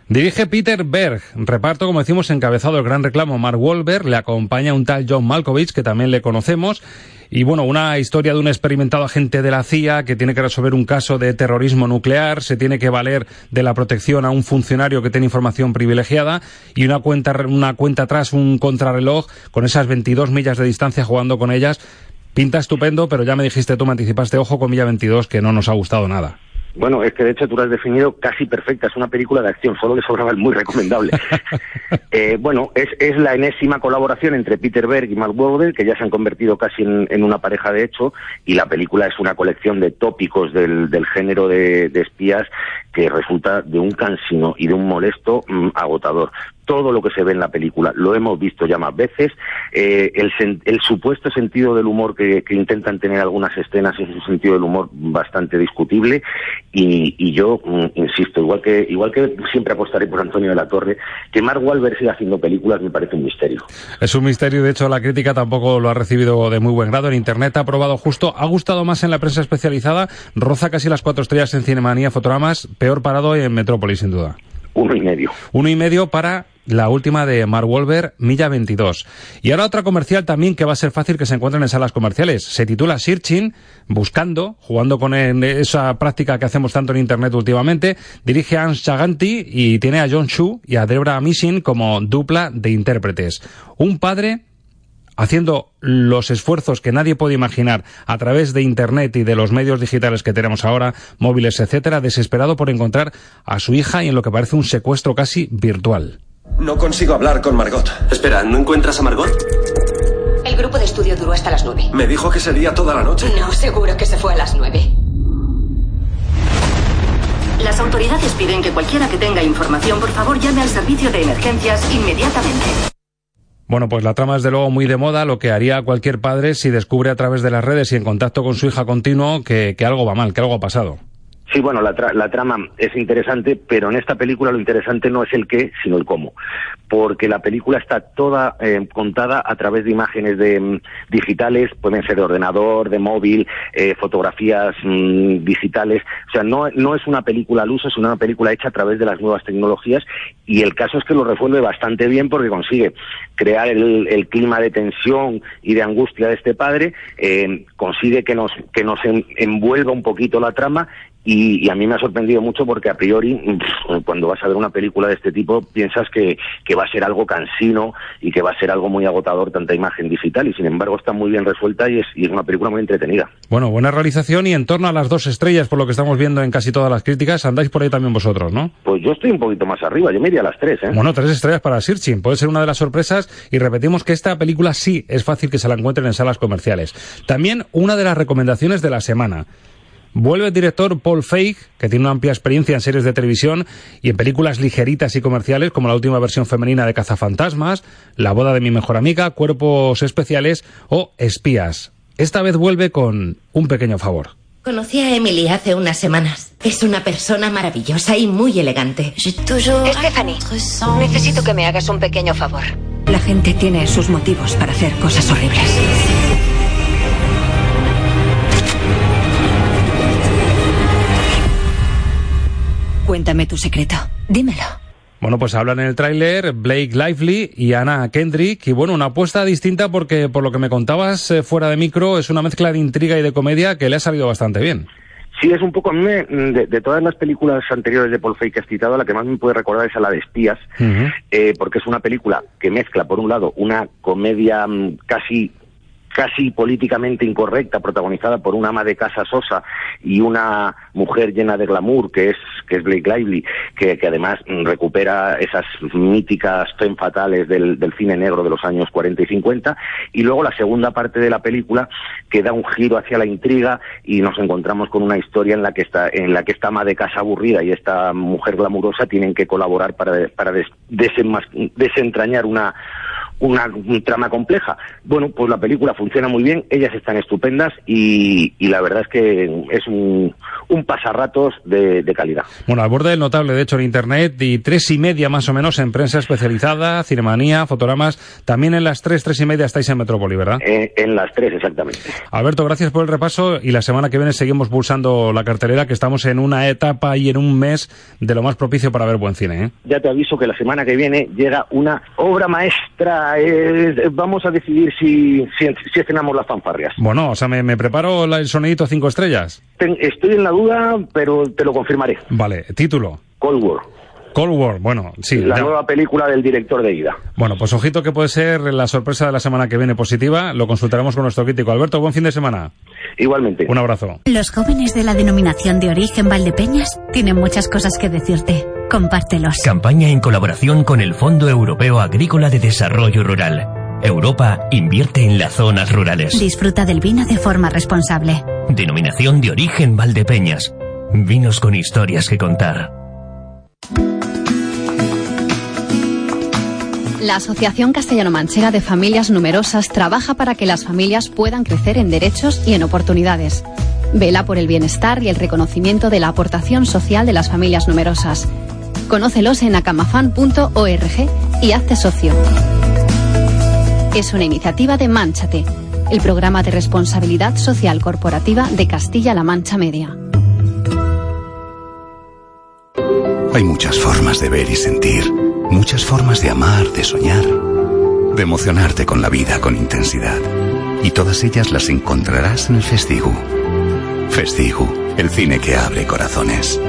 Dirige Peter Berg, reparto, como decimos, encabezado el gran reclamo Mark Wahlberg, le acompaña un tal John Malkovich, que también le conocemos, y bueno, una historia de un experimentado agente de la CIA que tiene que resolver un caso de terrorismo nuclear, se tiene que valer de la protección a un funcionario que tiene información privilegiada y una cuenta, una cuenta atrás, un contrarreloj con esas 22 millas de distancia jugando con ellas. Pinta estupendo, pero ya me dijiste tú, me anticipaste, ojo con Milla 22, que no nos ha gustado nada. Bueno, es que de hecho tú lo has definido casi perfecta, es una película de acción, solo le sobraba el muy recomendable. eh, bueno, es, es la enésima colaboración entre Peter Berg y Mark Wahlberg, que ya se han convertido casi en, en, una pareja de hecho, y la película es una colección de tópicos del, del género de, de, espías que resulta de un cansino y de un molesto mmm, agotador todo lo que se ve en la película. Lo hemos visto ya más veces. Eh, el, el, supuesto sentido del humor que, que, intentan tener algunas escenas es un sentido del humor bastante discutible. Y, y yo mm, insisto, igual que, igual que siempre apostaré por Antonio de la Torre, que Mark Wahlberg siga haciendo películas me parece un misterio. Es un misterio, de hecho la crítica tampoco lo ha recibido de muy buen grado. En Internet ha aprobado justo, ha gustado más en la prensa especializada, roza casi las cuatro estrellas en Cinemanía, Fotogramas, peor parado en Metrópolis, sin duda. Uno y medio. Uno y medio para la última de Mark Wolver, Milla 22. Y ahora otra comercial también que va a ser fácil que se encuentren en salas comerciales. Se titula Searching, buscando, jugando con esa práctica que hacemos tanto en Internet últimamente. Dirige a Hans Chaganti y tiene a John Shu y a Debra Missing como dupla de intérpretes. Un padre haciendo los esfuerzos que nadie puede imaginar a través de Internet y de los medios digitales que tenemos ahora, móviles, etcétera, desesperado por encontrar a su hija y en lo que parece un secuestro casi virtual. No consigo hablar con Margot. Espera, ¿no encuentras a Margot? El grupo de estudio duró hasta las nueve. Me dijo que sería toda la noche. No, seguro que se fue a las nueve. Las autoridades piden que cualquiera que tenga información, por favor, llame al servicio de emergencias inmediatamente. Bueno, pues la trama es de luego muy de moda, lo que haría cualquier padre si descubre a través de las redes y en contacto con su hija continuo que, que algo va mal, que algo ha pasado. Sí, bueno, la, tra la, trama es interesante, pero en esta película lo interesante no es el qué, sino el cómo. Porque la película está toda eh, contada a través de imágenes de, mm, digitales, pueden ser de ordenador, de móvil, eh, fotografías mm, digitales. O sea, no, no es una película al uso, es una película hecha a través de las nuevas tecnologías y el caso es que lo resuelve bastante bien porque consigue crear el, el clima de tensión y de angustia de este padre, eh, consigue que nos, que nos en, envuelva un poquito la trama y, y, a mí me ha sorprendido mucho porque a priori, cuando vas a ver una película de este tipo, piensas que, que, va a ser algo cansino y que va a ser algo muy agotador, tanta imagen digital, y sin embargo está muy bien resuelta y es, y es una película muy entretenida. Bueno, buena realización y en torno a las dos estrellas, por lo que estamos viendo en casi todas las críticas, andáis por ahí también vosotros, ¿no? Pues yo estoy un poquito más arriba, yo me iría a las tres, ¿eh? Bueno, tres estrellas para Searching, puede ser una de las sorpresas, y repetimos que esta película sí es fácil que se la encuentren en salas comerciales. También una de las recomendaciones de la semana. Vuelve el director Paul Feig, que tiene una amplia experiencia en series de televisión y en películas ligeritas y comerciales, como la última versión femenina de Cazafantasmas, La boda de mi mejor amiga, Cuerpos especiales o Espías. Esta vez vuelve con un pequeño favor. Conocí a Emily hace unas semanas. Es una persona maravillosa y muy elegante. Stephanie, necesito que me hagas un pequeño favor. La gente tiene sus motivos para hacer cosas horribles. Cuéntame tu secreto. Dímelo. Bueno, pues hablan en el tráiler Blake Lively y Anna Kendrick. Y bueno, una apuesta distinta porque, por lo que me contabas eh, fuera de micro, es una mezcla de intriga y de comedia que le ha salido bastante bien. Sí, es un poco a mí, me- de, de todas las películas anteriores de Paul Feig que has citado, la que más me puede recordar es a la de espías, eh, porque es una película que mezcla, por un lado, una comedia mm, casi casi políticamente incorrecta, protagonizada por una ama de casa sosa y una mujer llena de glamour, que es, que es Blake Lively, que, que además mm, recupera esas míticas femme fatales del, del cine negro de los años 40 y 50, y luego la segunda parte de la película que da un giro hacia la intriga y nos encontramos con una historia en la que esta, en la que esta ama de casa aburrida y esta mujer glamurosa tienen que colaborar para, para des- desenmas- desentrañar una, una, un trama compleja. Bueno, pues la película funciona muy bien, ellas están estupendas y, y la verdad es que es un, un pasarratos de, de calidad. Bueno, al borde del notable, de hecho, en Internet y tres y media más o menos en prensa especializada, Cinemanía, Fotogramas. También en las tres, tres y media estáis en Metrópoli, ¿verdad? Eh, en las tres, exactamente. Alberto, gracias por el repaso y la semana que viene seguimos pulsando la cartelera, que estamos en una etapa y en un mes de lo más propicio para ver buen cine. ¿eh? Ya te aviso que la semana que viene llega una obra maestra. Eh, vamos a decidir si, si, si estrenamos las fanfarrias. Bueno, o sea, me, me preparo la- el sonidito cinco estrellas. Ten- estoy en la duda, pero te lo confirmaré. Vale, título. Cold War. Cold War, bueno, sí. la ya- nueva película del director de Ida. Bueno, pues ojito que puede ser la sorpresa de la semana que viene positiva. Lo consultaremos con nuestro crítico. Alberto, buen fin de semana. Igualmente. Un abrazo. Los jóvenes de la denominación de origen Valdepeñas tienen muchas cosas que decirte. Compártelos. Campaña en colaboración con el Fondo Europeo Agrícola de Desarrollo Rural. Europa invierte en las zonas rurales. Disfruta del vino de forma responsable. Denominación de origen Valdepeñas. Vinos con historias que contar. La Asociación Castellano-Manchega de Familias Numerosas trabaja para que las familias puedan crecer en derechos y en oportunidades. Vela por el bienestar y el reconocimiento de la aportación social de las familias numerosas. Conócelos en acamafan.org y hazte socio. Es una iniciativa de Manchate, el programa de responsabilidad social corporativa de Castilla-La Mancha Media. Hay muchas formas de ver y sentir, muchas formas de amar, de soñar, de emocionarte con la vida con intensidad. Y todas ellas las encontrarás en el Festigu. Festigu, el cine que abre corazones.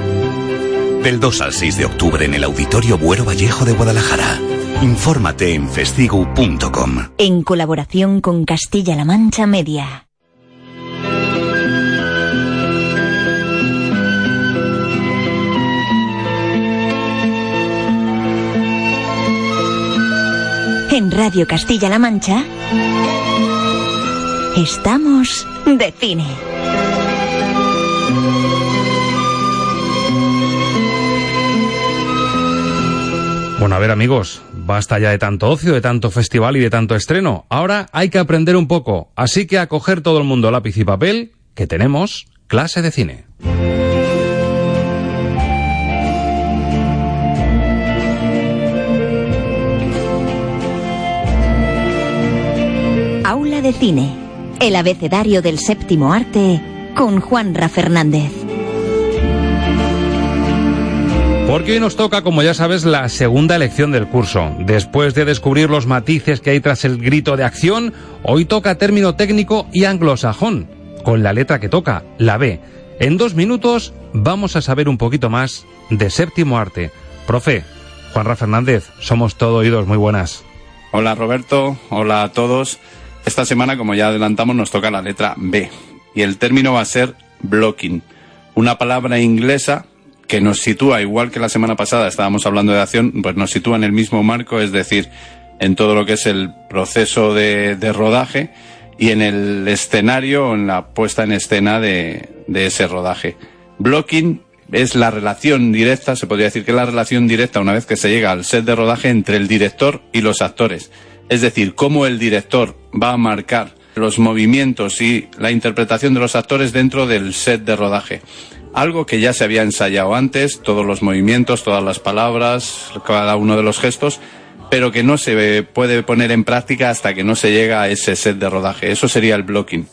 Del 2 al 6 de octubre en el Auditorio Buero Vallejo de Guadalajara. Infórmate en festigu.com. En colaboración con Castilla-La Mancha Media. En Radio Castilla-La Mancha estamos de cine. Bueno, a ver amigos, basta ya de tanto ocio, de tanto festival y de tanto estreno. Ahora hay que aprender un poco, así que a coger todo el mundo lápiz y papel, que tenemos clase de cine. De cine. El abecedario del séptimo arte con Juanra Fernández. Porque hoy nos toca, como ya sabes, la segunda lección del curso. Después de descubrir los matices que hay tras el grito de acción, hoy toca término técnico y anglosajón, con la letra que toca, la B. En dos minutos vamos a saber un poquito más de séptimo arte. Profe, Juanra Fernández, somos todo oídos, muy buenas. Hola Roberto, hola a todos. Esta semana, como ya adelantamos, nos toca la letra B. Y el término va a ser blocking, una palabra inglesa que nos sitúa, igual que la semana pasada estábamos hablando de acción, pues nos sitúa en el mismo marco, es decir, en todo lo que es el proceso de, rodaje y en el escenario, en la puesta en escena de, de ese rodaje. Blocking es la relación directa, se podría decir que es la relación directa una vez que se llega al set de rodaje entre el director y los actores. Es decir, cómo el director va a marcar los movimientos y la interpretación de los actores dentro del set de rodaje. Algo que ya se había ensayado antes, todos los movimientos, todas las palabras, cada uno de los gestos, pero que no se puede poner en práctica hasta que no se llega a ese set de rodaje. Eso sería el blocking.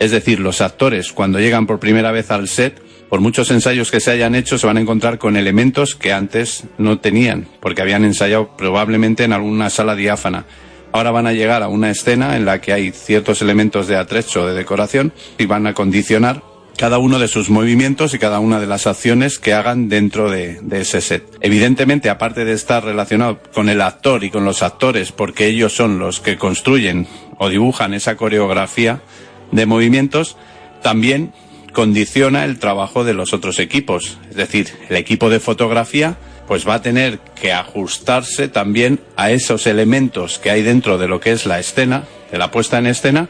Es decir, los actores cuando llegan por primera vez al set por muchos ensayos que se hayan hecho, se van a encontrar con elementos que antes no tenían, porque habían ensayado probablemente en alguna sala diáfana. Ahora van a llegar a una escena en la que hay ciertos elementos de atrecho, de decoración, y van a condicionar cada uno de sus movimientos y cada una de las acciones que hagan dentro de, de, ese set. Evidentemente, aparte de estar relacionado con el actor y con los actores, porque ellos son los que construyen o dibujan esa coreografía de movimientos, también condiciona el trabajo de los otros equipos. Es decir, el equipo de fotografía pues va a tener que ajustarse también a esos elementos que hay dentro de lo que es la escena, de la puesta en escena,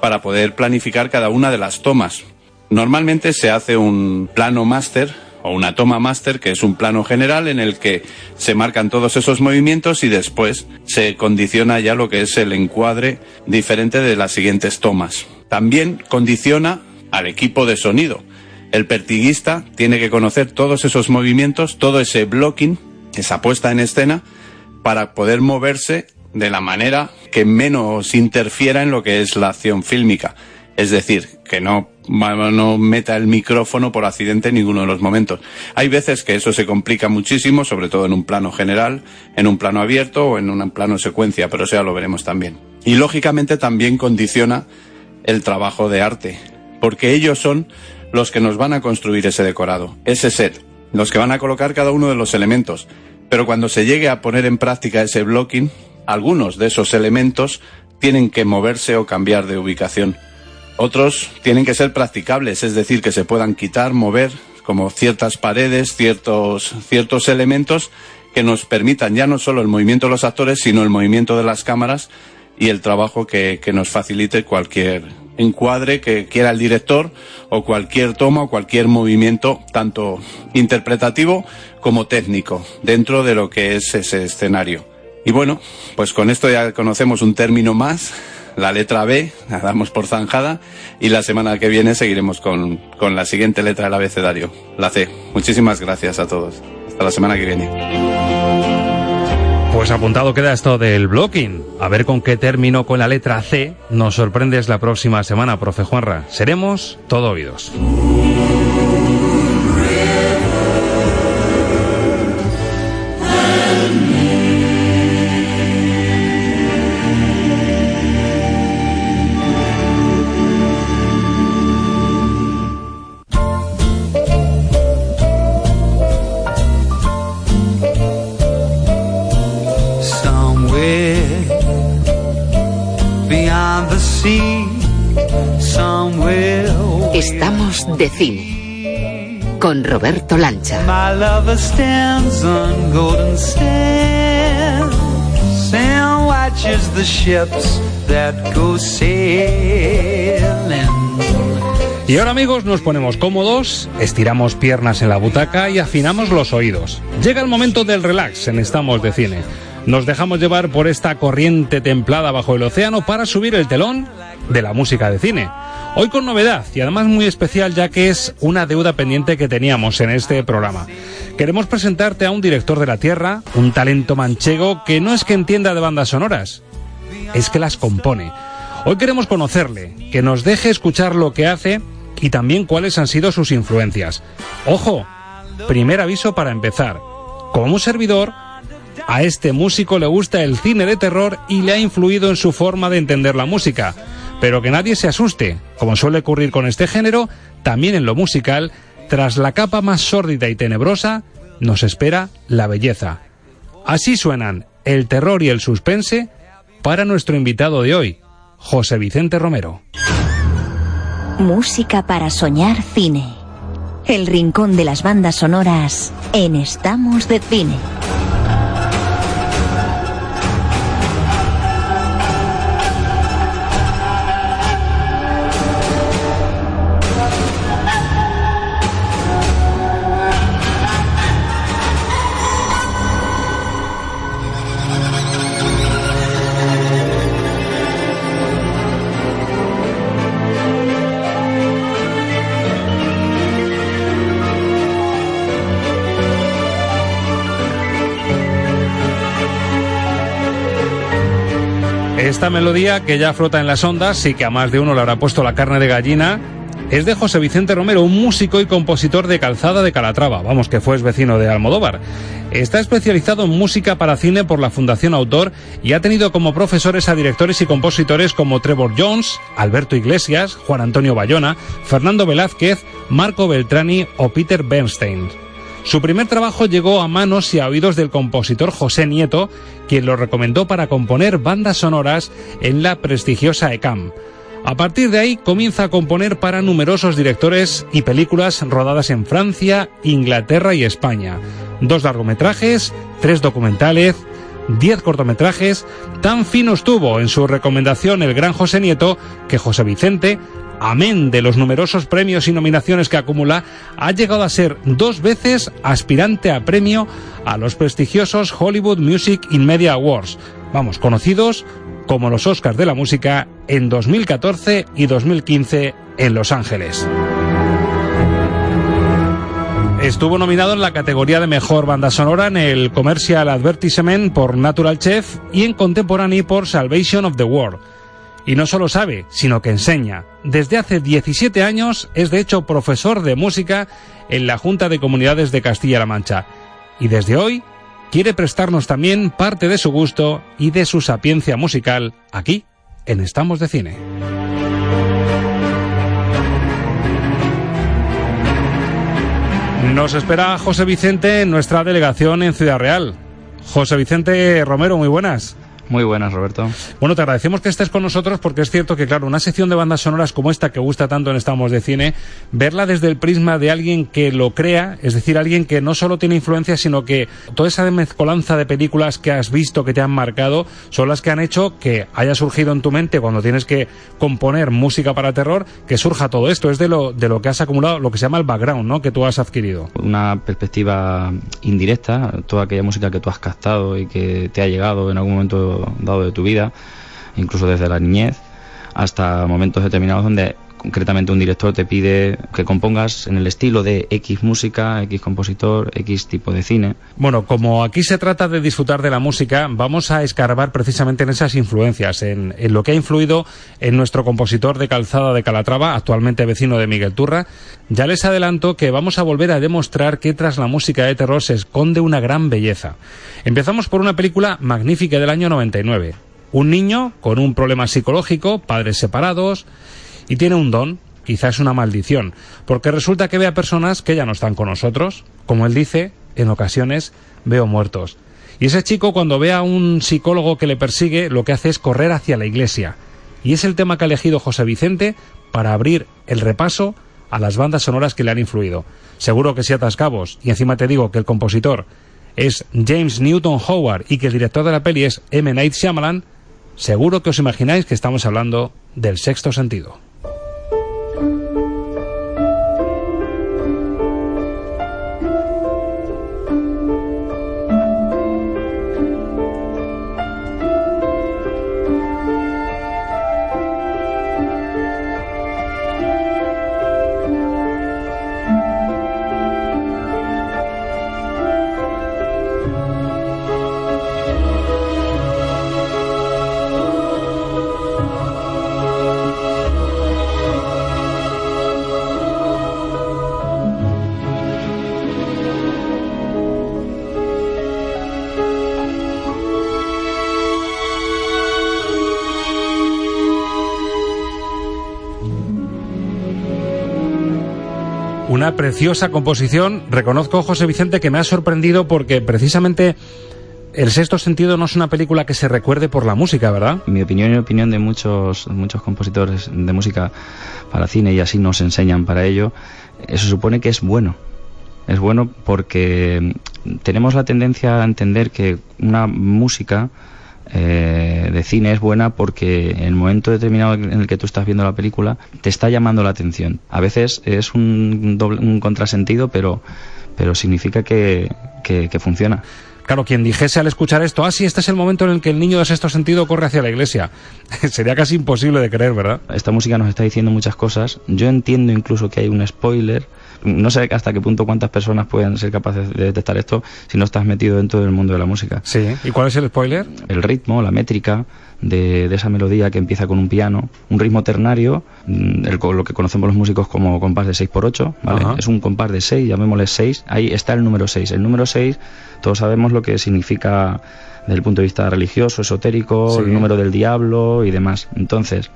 para poder planificar cada una de las tomas. Normalmente se hace un plano máster o una toma máster, que es un plano general en el que se marcan todos esos movimientos y después se condiciona ya lo que es el encuadre diferente de las siguientes tomas. También condiciona al equipo de sonido. El pertiguista tiene que conocer todos esos movimientos, todo ese blocking, esa puesta en escena, para poder moverse de la manera que menos interfiera en lo que es la acción fílmica. Es decir, que no, meta el micrófono por accidente en ninguno de los momentos. Hay veces que eso se complica muchísimo, sobre todo en un plano general, en un plano abierto o en un plano secuencia, pero eso ya lo veremos también. Y lógicamente también condiciona el trabajo de arte, porque ellos son los que nos van a construir ese decorado, ese set, los que van a colocar cada uno de los elementos. Pero cuando se llegue a poner en práctica ese blocking, algunos de esos elementos tienen que moverse o cambiar de ubicación. Otros tienen que ser practicables, es decir, que se puedan quitar, mover, como ciertas paredes, ciertos, ciertos elementos que nos permitan ya no solo el movimiento de los actores, sino el movimiento de las cámaras y el trabajo que, que nos facilite cualquier encuadre que quiera el director o cualquier toma o cualquier movimiento, tanto interpretativo como técnico, dentro de lo que es ese escenario. Y bueno, pues con esto ya conocemos un término más la letra B, la damos por zanjada, y la semana que viene seguiremos con, con la siguiente letra del abecedario, la C. Muchísimas gracias a todos. Hasta la semana que viene. Pues apuntado queda esto del blocking. A ver con qué término con la letra C nos sorprendes la próxima semana, profe Juanra. Seremos todo oídos. De cine con Roberto Lancha. Y ahora amigos nos ponemos cómodos, estiramos piernas en la butaca y afinamos los oídos. Llega el momento del relax en Estamos de Cine. Nos dejamos llevar por esta corriente templada bajo el océano para subir el telón de la música de cine. Hoy con novedad y además muy especial ya que es una deuda pendiente que teníamos en este programa. Queremos presentarte a un director de la Tierra, un talento manchego que no es que entienda de bandas sonoras, es que las compone. Hoy queremos conocerle, que nos deje escuchar lo que hace y también cuáles han sido sus influencias. Ojo, primer aviso para empezar. Como servidor, a este músico le gusta el cine de terror y le ha influido en su forma de entender la música. Pero que nadie se asuste, como suele ocurrir con este género, también en lo musical, tras la capa más sórdida y tenebrosa, nos espera la belleza. Así suenan el terror y el suspense para nuestro invitado de hoy, José Vicente Romero. Música para soñar cine. El rincón de las bandas sonoras en Estamos de Cine. Esta melodía que ya flota en las ondas y que a más de uno le habrá puesto la carne de gallina es de José Vicente Romero, un músico y compositor de Calzada de Calatrava, vamos que fue vecino de Almodóvar. Está especializado en música para cine por la Fundación Autor y ha tenido como profesores a directores y compositores como Trevor Jones, Alberto Iglesias, Juan Antonio Bayona, Fernando Velázquez, Marco Beltrani o Peter Bernstein. Su primer trabajo llegó a manos y a oídos del compositor José Nieto, quien lo recomendó para componer bandas sonoras en la prestigiosa ECAM. A partir de ahí comienza a componer para numerosos directores y películas rodadas en Francia, Inglaterra y España. Dos largometrajes, tres documentales, diez cortometrajes. Tan fino estuvo en su recomendación el gran José Nieto que José Vicente, amén de los numerosos premios y nominaciones que acumula, ha llegado a ser dos veces aspirante a premio a los prestigiosos Hollywood Music in Media Awards, vamos, conocidos como los Oscars de la Música en 2014 y 2015 en Los Ángeles. Estuvo nominado en la categoría de Mejor Banda Sonora en el Commercial Advertisement por Natural Chef y en Contemporary por Salvation of the World. Y no solo sabe, sino que enseña. Desde hace 17 años es de hecho profesor de música en la Junta de Comunidades de Castilla-La Mancha. Y desde hoy quiere prestarnos también parte de su gusto y de su sapiencia musical aquí, en Estamos de Cine. Nos espera José Vicente en nuestra delegación en Ciudad Real. José Vicente Romero, muy buenas. Muy buenas, Roberto. Bueno, te agradecemos que estés con nosotros porque es cierto que, claro, una sección de bandas sonoras como esta que gusta tanto en Estamos de Cine, verla desde el prisma de alguien que lo crea, es decir, alguien que no solo tiene influencia, sino que toda esa mezcolanza de películas que has visto, que te han marcado, son las que han hecho que haya surgido en tu mente cuando tienes que componer música para terror, que surja todo esto. Es de lo, de lo que has acumulado, lo que se llama el background, ¿no? Que tú has adquirido. Una perspectiva indirecta, toda aquella música que tú has captado y que te ha llegado en algún momento dado de tu vida, incluso desde la niñez, hasta momentos determinados donde concretamente un director te pide que compongas en el estilo de X música, X compositor, X tipo de cine. Bueno, como aquí se trata de disfrutar de la música, vamos a escarbar precisamente en esas influencias, en, lo que ha influido en nuestro compositor de calzada de Calatrava, actualmente vecino de Miguel Turra. Ya les adelanto que vamos a volver a demostrar que tras la música de terror se esconde una gran belleza. Empezamos por una película magnífica del año 99. Un niño con un problema psicológico, padres separados, y tiene un don, quizás una maldición, porque resulta que ve a personas que ya no están con nosotros. Como él dice, en ocasiones veo muertos. Y ese chico cuando ve a un psicólogo que le persigue, lo que hace es correr hacia la iglesia. Y es el tema que ha elegido José Vicente para abrir el repaso a las bandas sonoras que le han influido. Seguro que si atas cabos, y encima te digo que el compositor es James Newton Howard y que el director de la peli es M. Night Shyamalan, seguro que os imagináis que estamos hablando del sexto sentido. Preciosa composición. Reconozco, José Vicente, que me ha sorprendido porque precisamente el sexto sentido no es una película que se recuerde por la música, ¿verdad? Mi opinión y opinión de muchos, muchos compositores de música para cine y así nos enseñan para ello, eso supone que es bueno. Es bueno porque tenemos la tendencia a entender que una música eh, de cine es buena porque en el momento determinado en el que tú estás viendo la película te está llamando la atención. A veces es un, doble, un contrasentido, pero, pero significa que, que, que funciona. Claro, quien dijese al escuchar esto, ah, sí, este es el momento en el que el niño de sexto sentido corre hacia la iglesia. Sería casi imposible de creer, ¿verdad? Esta música nos está diciendo muchas cosas. Yo entiendo incluso que hay un spoiler, No sé hasta qué punto cuántas personas pueden ser capaces de detectar esto si no estás metido dentro del mundo de la música. Sí. ¿Y cuál es el spoiler? El ritmo, la métrica de, de esa melodía que empieza con un piano, un ritmo ternario, mm, el, lo que conocemos los músicos como compás de 6x8, ¿vale? Ajá. Es un compás de 6, llamémosle 6. Ahí está el número 6. El número 6, todos sabemos lo que significa desde el punto de vista religioso, esotérico, Sí. el número del diablo y demás. Entonces,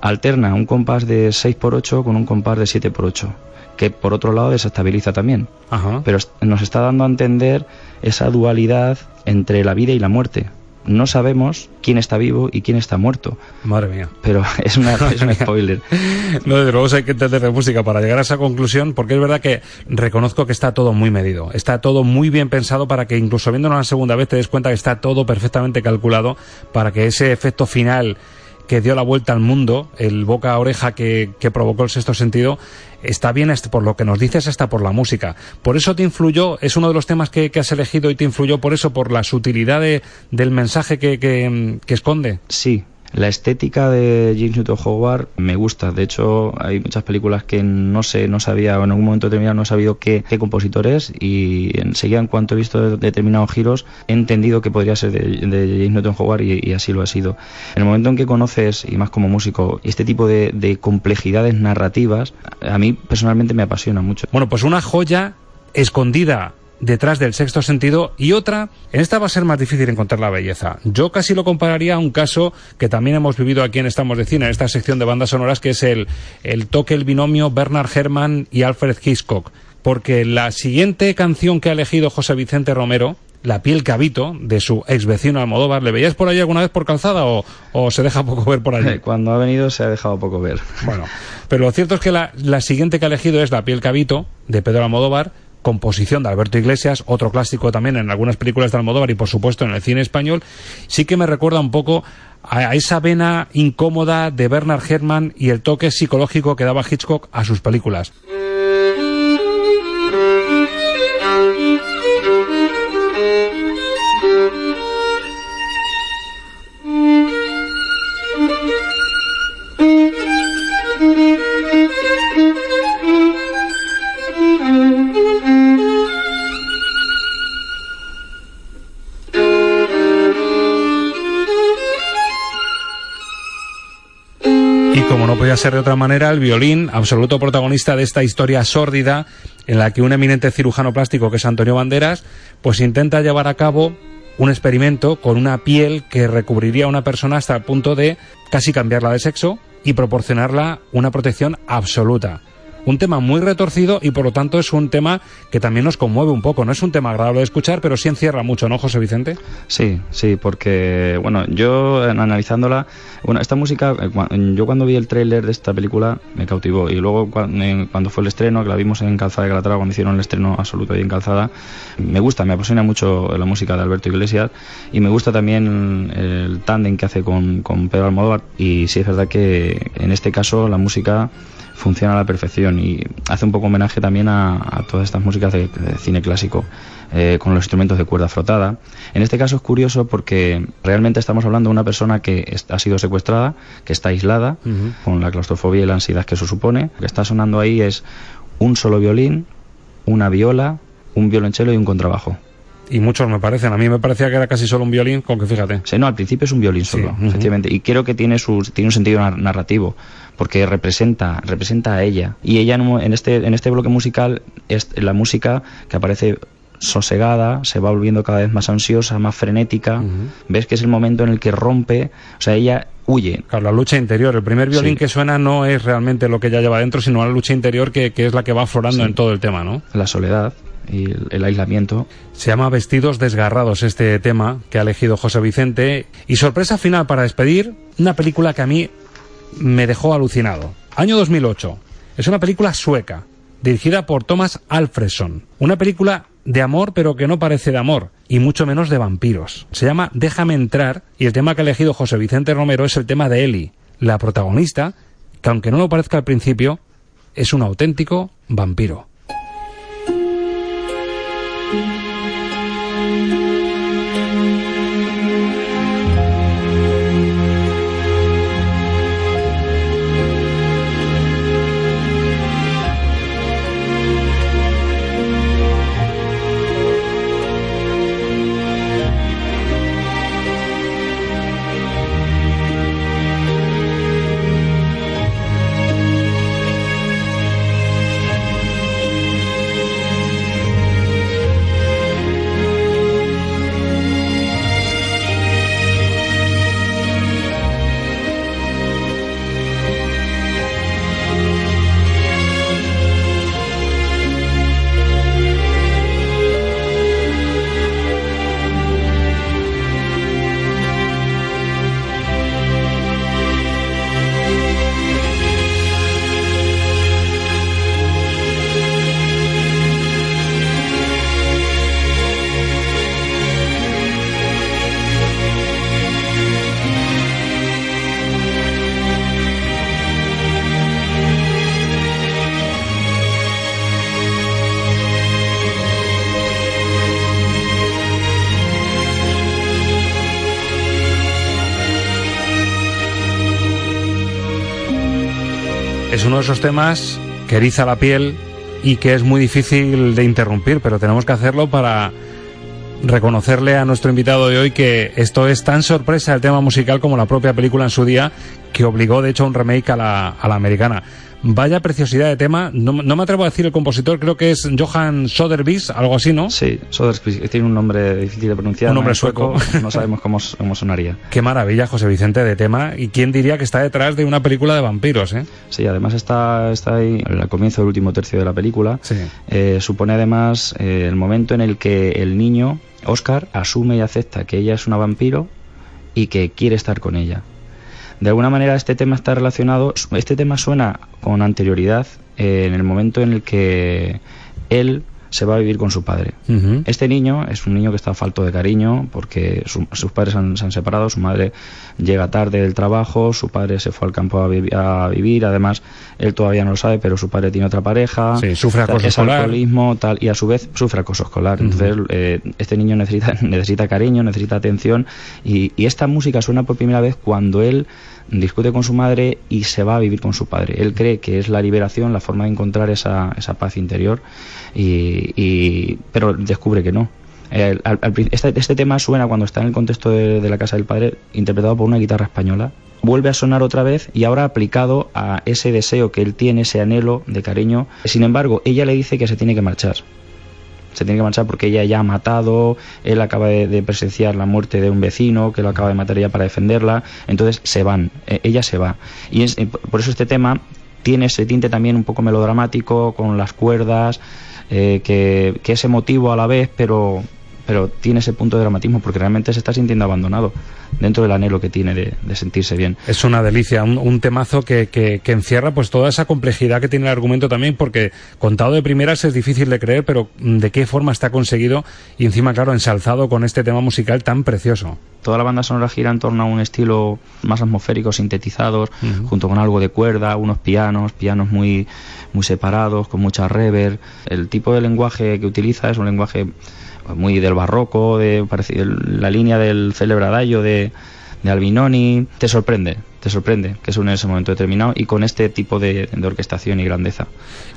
alterna un compás de 6x8 con un compás de 7x8, que por otro lado desestabiliza también. Ajá. Pero nos está dando a entender esa dualidad entre la vida y la muerte. No sabemos quién está vivo y quién está muerto, Madre mía. pero es, una, es un spoiler. No, desde luego hay que entender de música para llegar a esa conclusión, porque es verdad que reconozco que está todo muy medido, está todo muy bien pensado para que incluso viéndolo una segunda vez te des cuenta que está todo perfectamente calculado para que ese efecto final que dio la vuelta al mundo, el boca a oreja que, que provocó el sexto sentido, está bien por lo que nos dices hasta por la música. Por eso te influyó, es uno de los temas que, que has elegido y te influyó por eso, por la sutilidad de- del mensaje que, que, que esconde. Sí, la estética de James Newton Howard me gusta. De hecho, hay muchas películas que no sé, no sabía, o en algún momento determinado no he sabido qué, qué compositor es, y enseguida, en cuanto he visto determinados giros, he entendido que podría ser de, James Newton Howard y, y así lo ha sido. En el momento en que conoces, y más como músico, este tipo de, de complejidades narrativas, a mí personalmente me apasiona mucho. Bueno, pues una joya escondida detrás del sexto sentido y otra, en esta va a ser más difícil encontrar la belleza. Yo casi lo compararía a un caso que también hemos vivido aquí en Estamos de Cine, en esta sección de bandas sonoras, que es el, el toque, el binomio Bernard Herrmann y Alfred Hitchcock. Porque la siguiente canción que ha elegido José Vicente Romero, La piel que habito, de su ex vecino Almodóvar, ¿le veías por ahí alguna vez por calzada o, o se deja poco ver por allí? Cuando ha venido se ha dejado poco ver. Bueno, pero lo cierto es que la, la siguiente que ha elegido es La piel que habito, de Pedro Almodóvar, composición de Alberto Iglesias, otro clásico también en algunas películas de Almodóvar y por supuesto en el cine español, sí que me recuerda un poco a, esa vena incómoda de Bernard Herrmann y el toque psicológico que daba Hitchcock a sus películas. Podía ser de otra manera, el violín, absoluto protagonista de esta historia sórdida, en la que un eminente cirujano plástico, que es Antonio Banderas, pues intenta llevar a cabo un experimento con una piel que recubriría a una persona hasta el punto de casi cambiarla de sexo y proporcionarla una protección absoluta. Un tema muy retorcido y por lo tanto es un tema que también nos conmueve un poco. No es un tema agradable de escuchar, pero sí encierra mucho, ¿no, José Vicente? Sí, sí, porque, bueno, yo eh, analizándola, bueno, esta música, eh, yo cuando vi el tráiler de esta película me cautivó y luego eh, cuando fue el estreno, que la vimos en Calzada de Calatrava, cuando hicieron el estreno absoluto ahí en Calzada, me gusta, me apasiona mucho la música de Alberto Iglesias y me gusta también el tándem que hace con, con Pedro Almodóvar y sí es verdad que en este caso la música funciona a la perfección y hace un poco homenaje también a, a todas estas músicas de, de cine clásico eh, con los instrumentos de cuerda frotada. En este caso es curioso porque realmente estamos hablando de una persona que ha sido secuestrada, que está aislada, con la claustrofobia y la ansiedad que eso supone. Lo que está sonando ahí es un solo violín, una viola, un violonchelo y un contrabajo. Y muchos me parecen. A mí me parecía que era casi solo un violín, con que fíjate. Sí, no, al principio es un violín solo, efectivamente. Y creo que tiene, su, tiene un sentido nar- narrativo, porque representa, representa a ella. Y ella en, este, en este bloque musical es la música que aparece sosegada, se va volviendo cada vez más ansiosa, más frenética. Ves que es el momento en el que rompe, o sea, ella huye. Claro, la lucha interior. El primer violín Sí. que suena no es realmente lo que ella lleva dentro, sino la lucha interior que, que es la que va aflorando Sí. en todo el tema, ¿no? La soledad y el, el aislamiento. Se llama Vestidos Desgarrados este tema que ha elegido José Vicente. Y sorpresa final para despedir, una película que a mí me dejó alucinado. Año 2008. Es una película sueca, dirigida por Thomas Alfredson. Una película de amor, pero que no parece de amor, y mucho menos de vampiros. Se llama Déjame entrar, y el tema que ha elegido José Vicente Romero es el tema de Ellie, la protagonista, que aunque no lo parezca al principio, es un auténtico vampiro. Esos temas que eriza la piel y que es muy difícil de interrumpir, pero tenemos que hacerlo para reconocerle a nuestro invitado de hoy que esto es tan sorpresa el tema musical como la propia película en su día, que obligó de hecho a un remake a la, a la americana. Vaya preciosidad de tema. No, no, me atrevo a decir el compositor, creo que es Johan Soderbergh, algo así, ¿no? Sí, Soderbergh tiene un nombre difícil de pronunciar. Un nombre sueco. No sabemos cómo, cómo, sonaría. Qué maravilla, José Vicente, de tema. ¿Y quién diría que está detrás de una película de vampiros, eh? Sí, además está, está ahí al comienzo del último tercio de la película. Sí. Eh, supone además eh, el momento en el que el niño, Oscar, asume y acepta que ella es una vampiro y que quiere estar con ella de alguna manera este tema está relacionado, este tema suena con anterioridad eh, en el momento en el que él se va a vivir con su padre. Uh -huh. Este niño es un niño que está falto de cariño porque su, sus padres han, se han separado, su madre llega tarde del trabajo, su padre se fue al campo a, vi a, vivir, además él todavía no lo sabe, pero su padre tiene otra pareja, sí, sufre acoso es escolar. alcoholismo, tal, y a su vez sufre acoso escolar. Uh -huh. Entonces eh, este niño necesita, necesita cariño, necesita atención y, y esta música suena por primera vez cuando él discute con su madre y se va a vivir con su padre. Él cree que es la liberación, la forma de encontrar esa, esa paz interior, y, y, pero descubre que no. Este, este, tema suena cuando está en el contexto de, la casa del padre, interpretado por una guitarra española. Vuelve a sonar otra vez y ahora aplicado a ese deseo que él tiene, ese anhelo de cariño. Sin embargo, ella le dice que se tiene que marchar se tiene que marchar porque ella ya ha matado, él acaba de, presenciar la muerte de un vecino que lo acaba de matar ella para defenderla, entonces se van, eh, ella se va. Y es, eh, por eso este tema tiene ese tinte también un poco melodramático, con las cuerdas, eh, que, que es emotivo a la vez, pero pero tiene ese punto de dramatismo porque realmente se está sintiendo abandonado dentro del anhelo que tiene de, de sentirse bien. Es una delicia, un, un temazo que, que, que, encierra pues toda esa complejidad que tiene el argumento también porque contado de primeras es difícil de creer, pero de qué forma está conseguido y encima, claro, ensalzado con este tema musical tan precioso. Toda la banda sonora gira en torno a un estilo más atmosférico, sintetizados, uh -huh. junto con algo de cuerda, unos pianos, pianos muy, muy separados, con mucha reverb. El tipo de lenguaje que utiliza es un lenguaje muy del barroco, de, la línea del celebradallo de, de Albinoni, te sorprende, te sorprende que un en ese momento determinado y con este tipo de, de, orquestación y grandeza.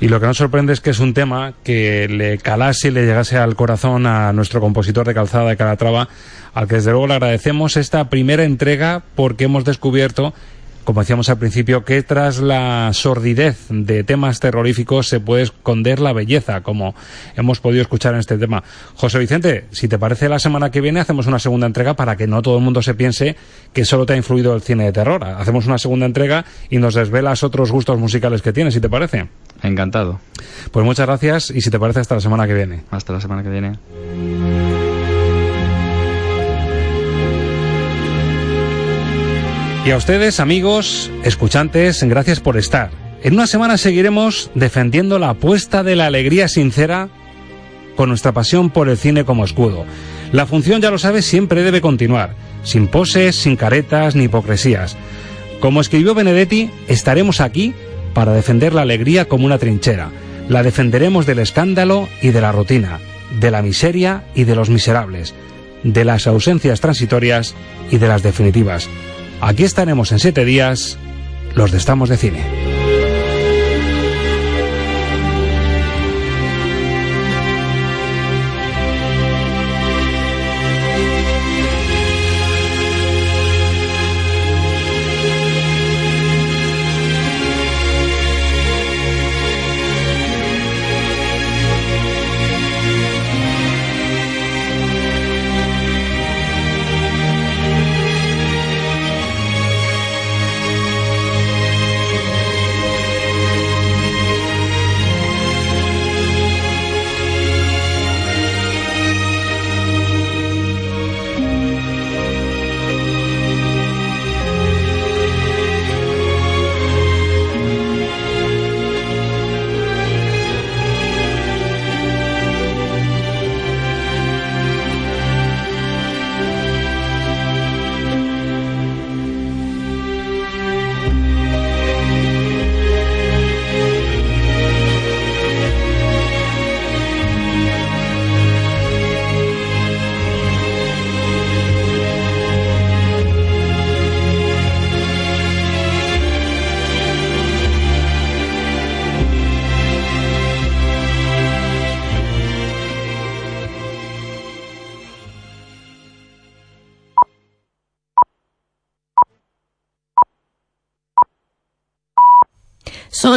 Y lo que nos sorprende es que es un tema que le calase y le llegase al corazón a nuestro compositor de calzada de Calatrava, al que desde luego le agradecemos esta primera entrega porque hemos descubierto como decíamos al principio, que tras la sordidez de temas terroríficos se puede esconder la belleza, como hemos podido escuchar en este tema. José Vicente, si te parece, la semana que viene hacemos una segunda entrega para que no todo el mundo se piense que solo te ha influido el cine de terror. Hacemos una segunda entrega y nos desvelas otros gustos musicales que tienes, si te parece. Encantado. Pues muchas gracias y si te parece, hasta la semana que viene. Hasta la semana que viene. Y a ustedes, amigos, escuchantes, gracias por estar. En una semana seguiremos defendiendo la apuesta de la alegría sincera con nuestra pasión por el cine como escudo. La función, ya lo sabes, siempre debe continuar, sin poses, sin caretas ni hipocresías. Como escribió Benedetti, estaremos aquí para defender la alegría como una trinchera. La defenderemos del escándalo y de la rutina, de la miseria y de los miserables, de las ausencias transitorias y de las definitivas. Aquí estaremos en siete días, los de Estamos de Cine.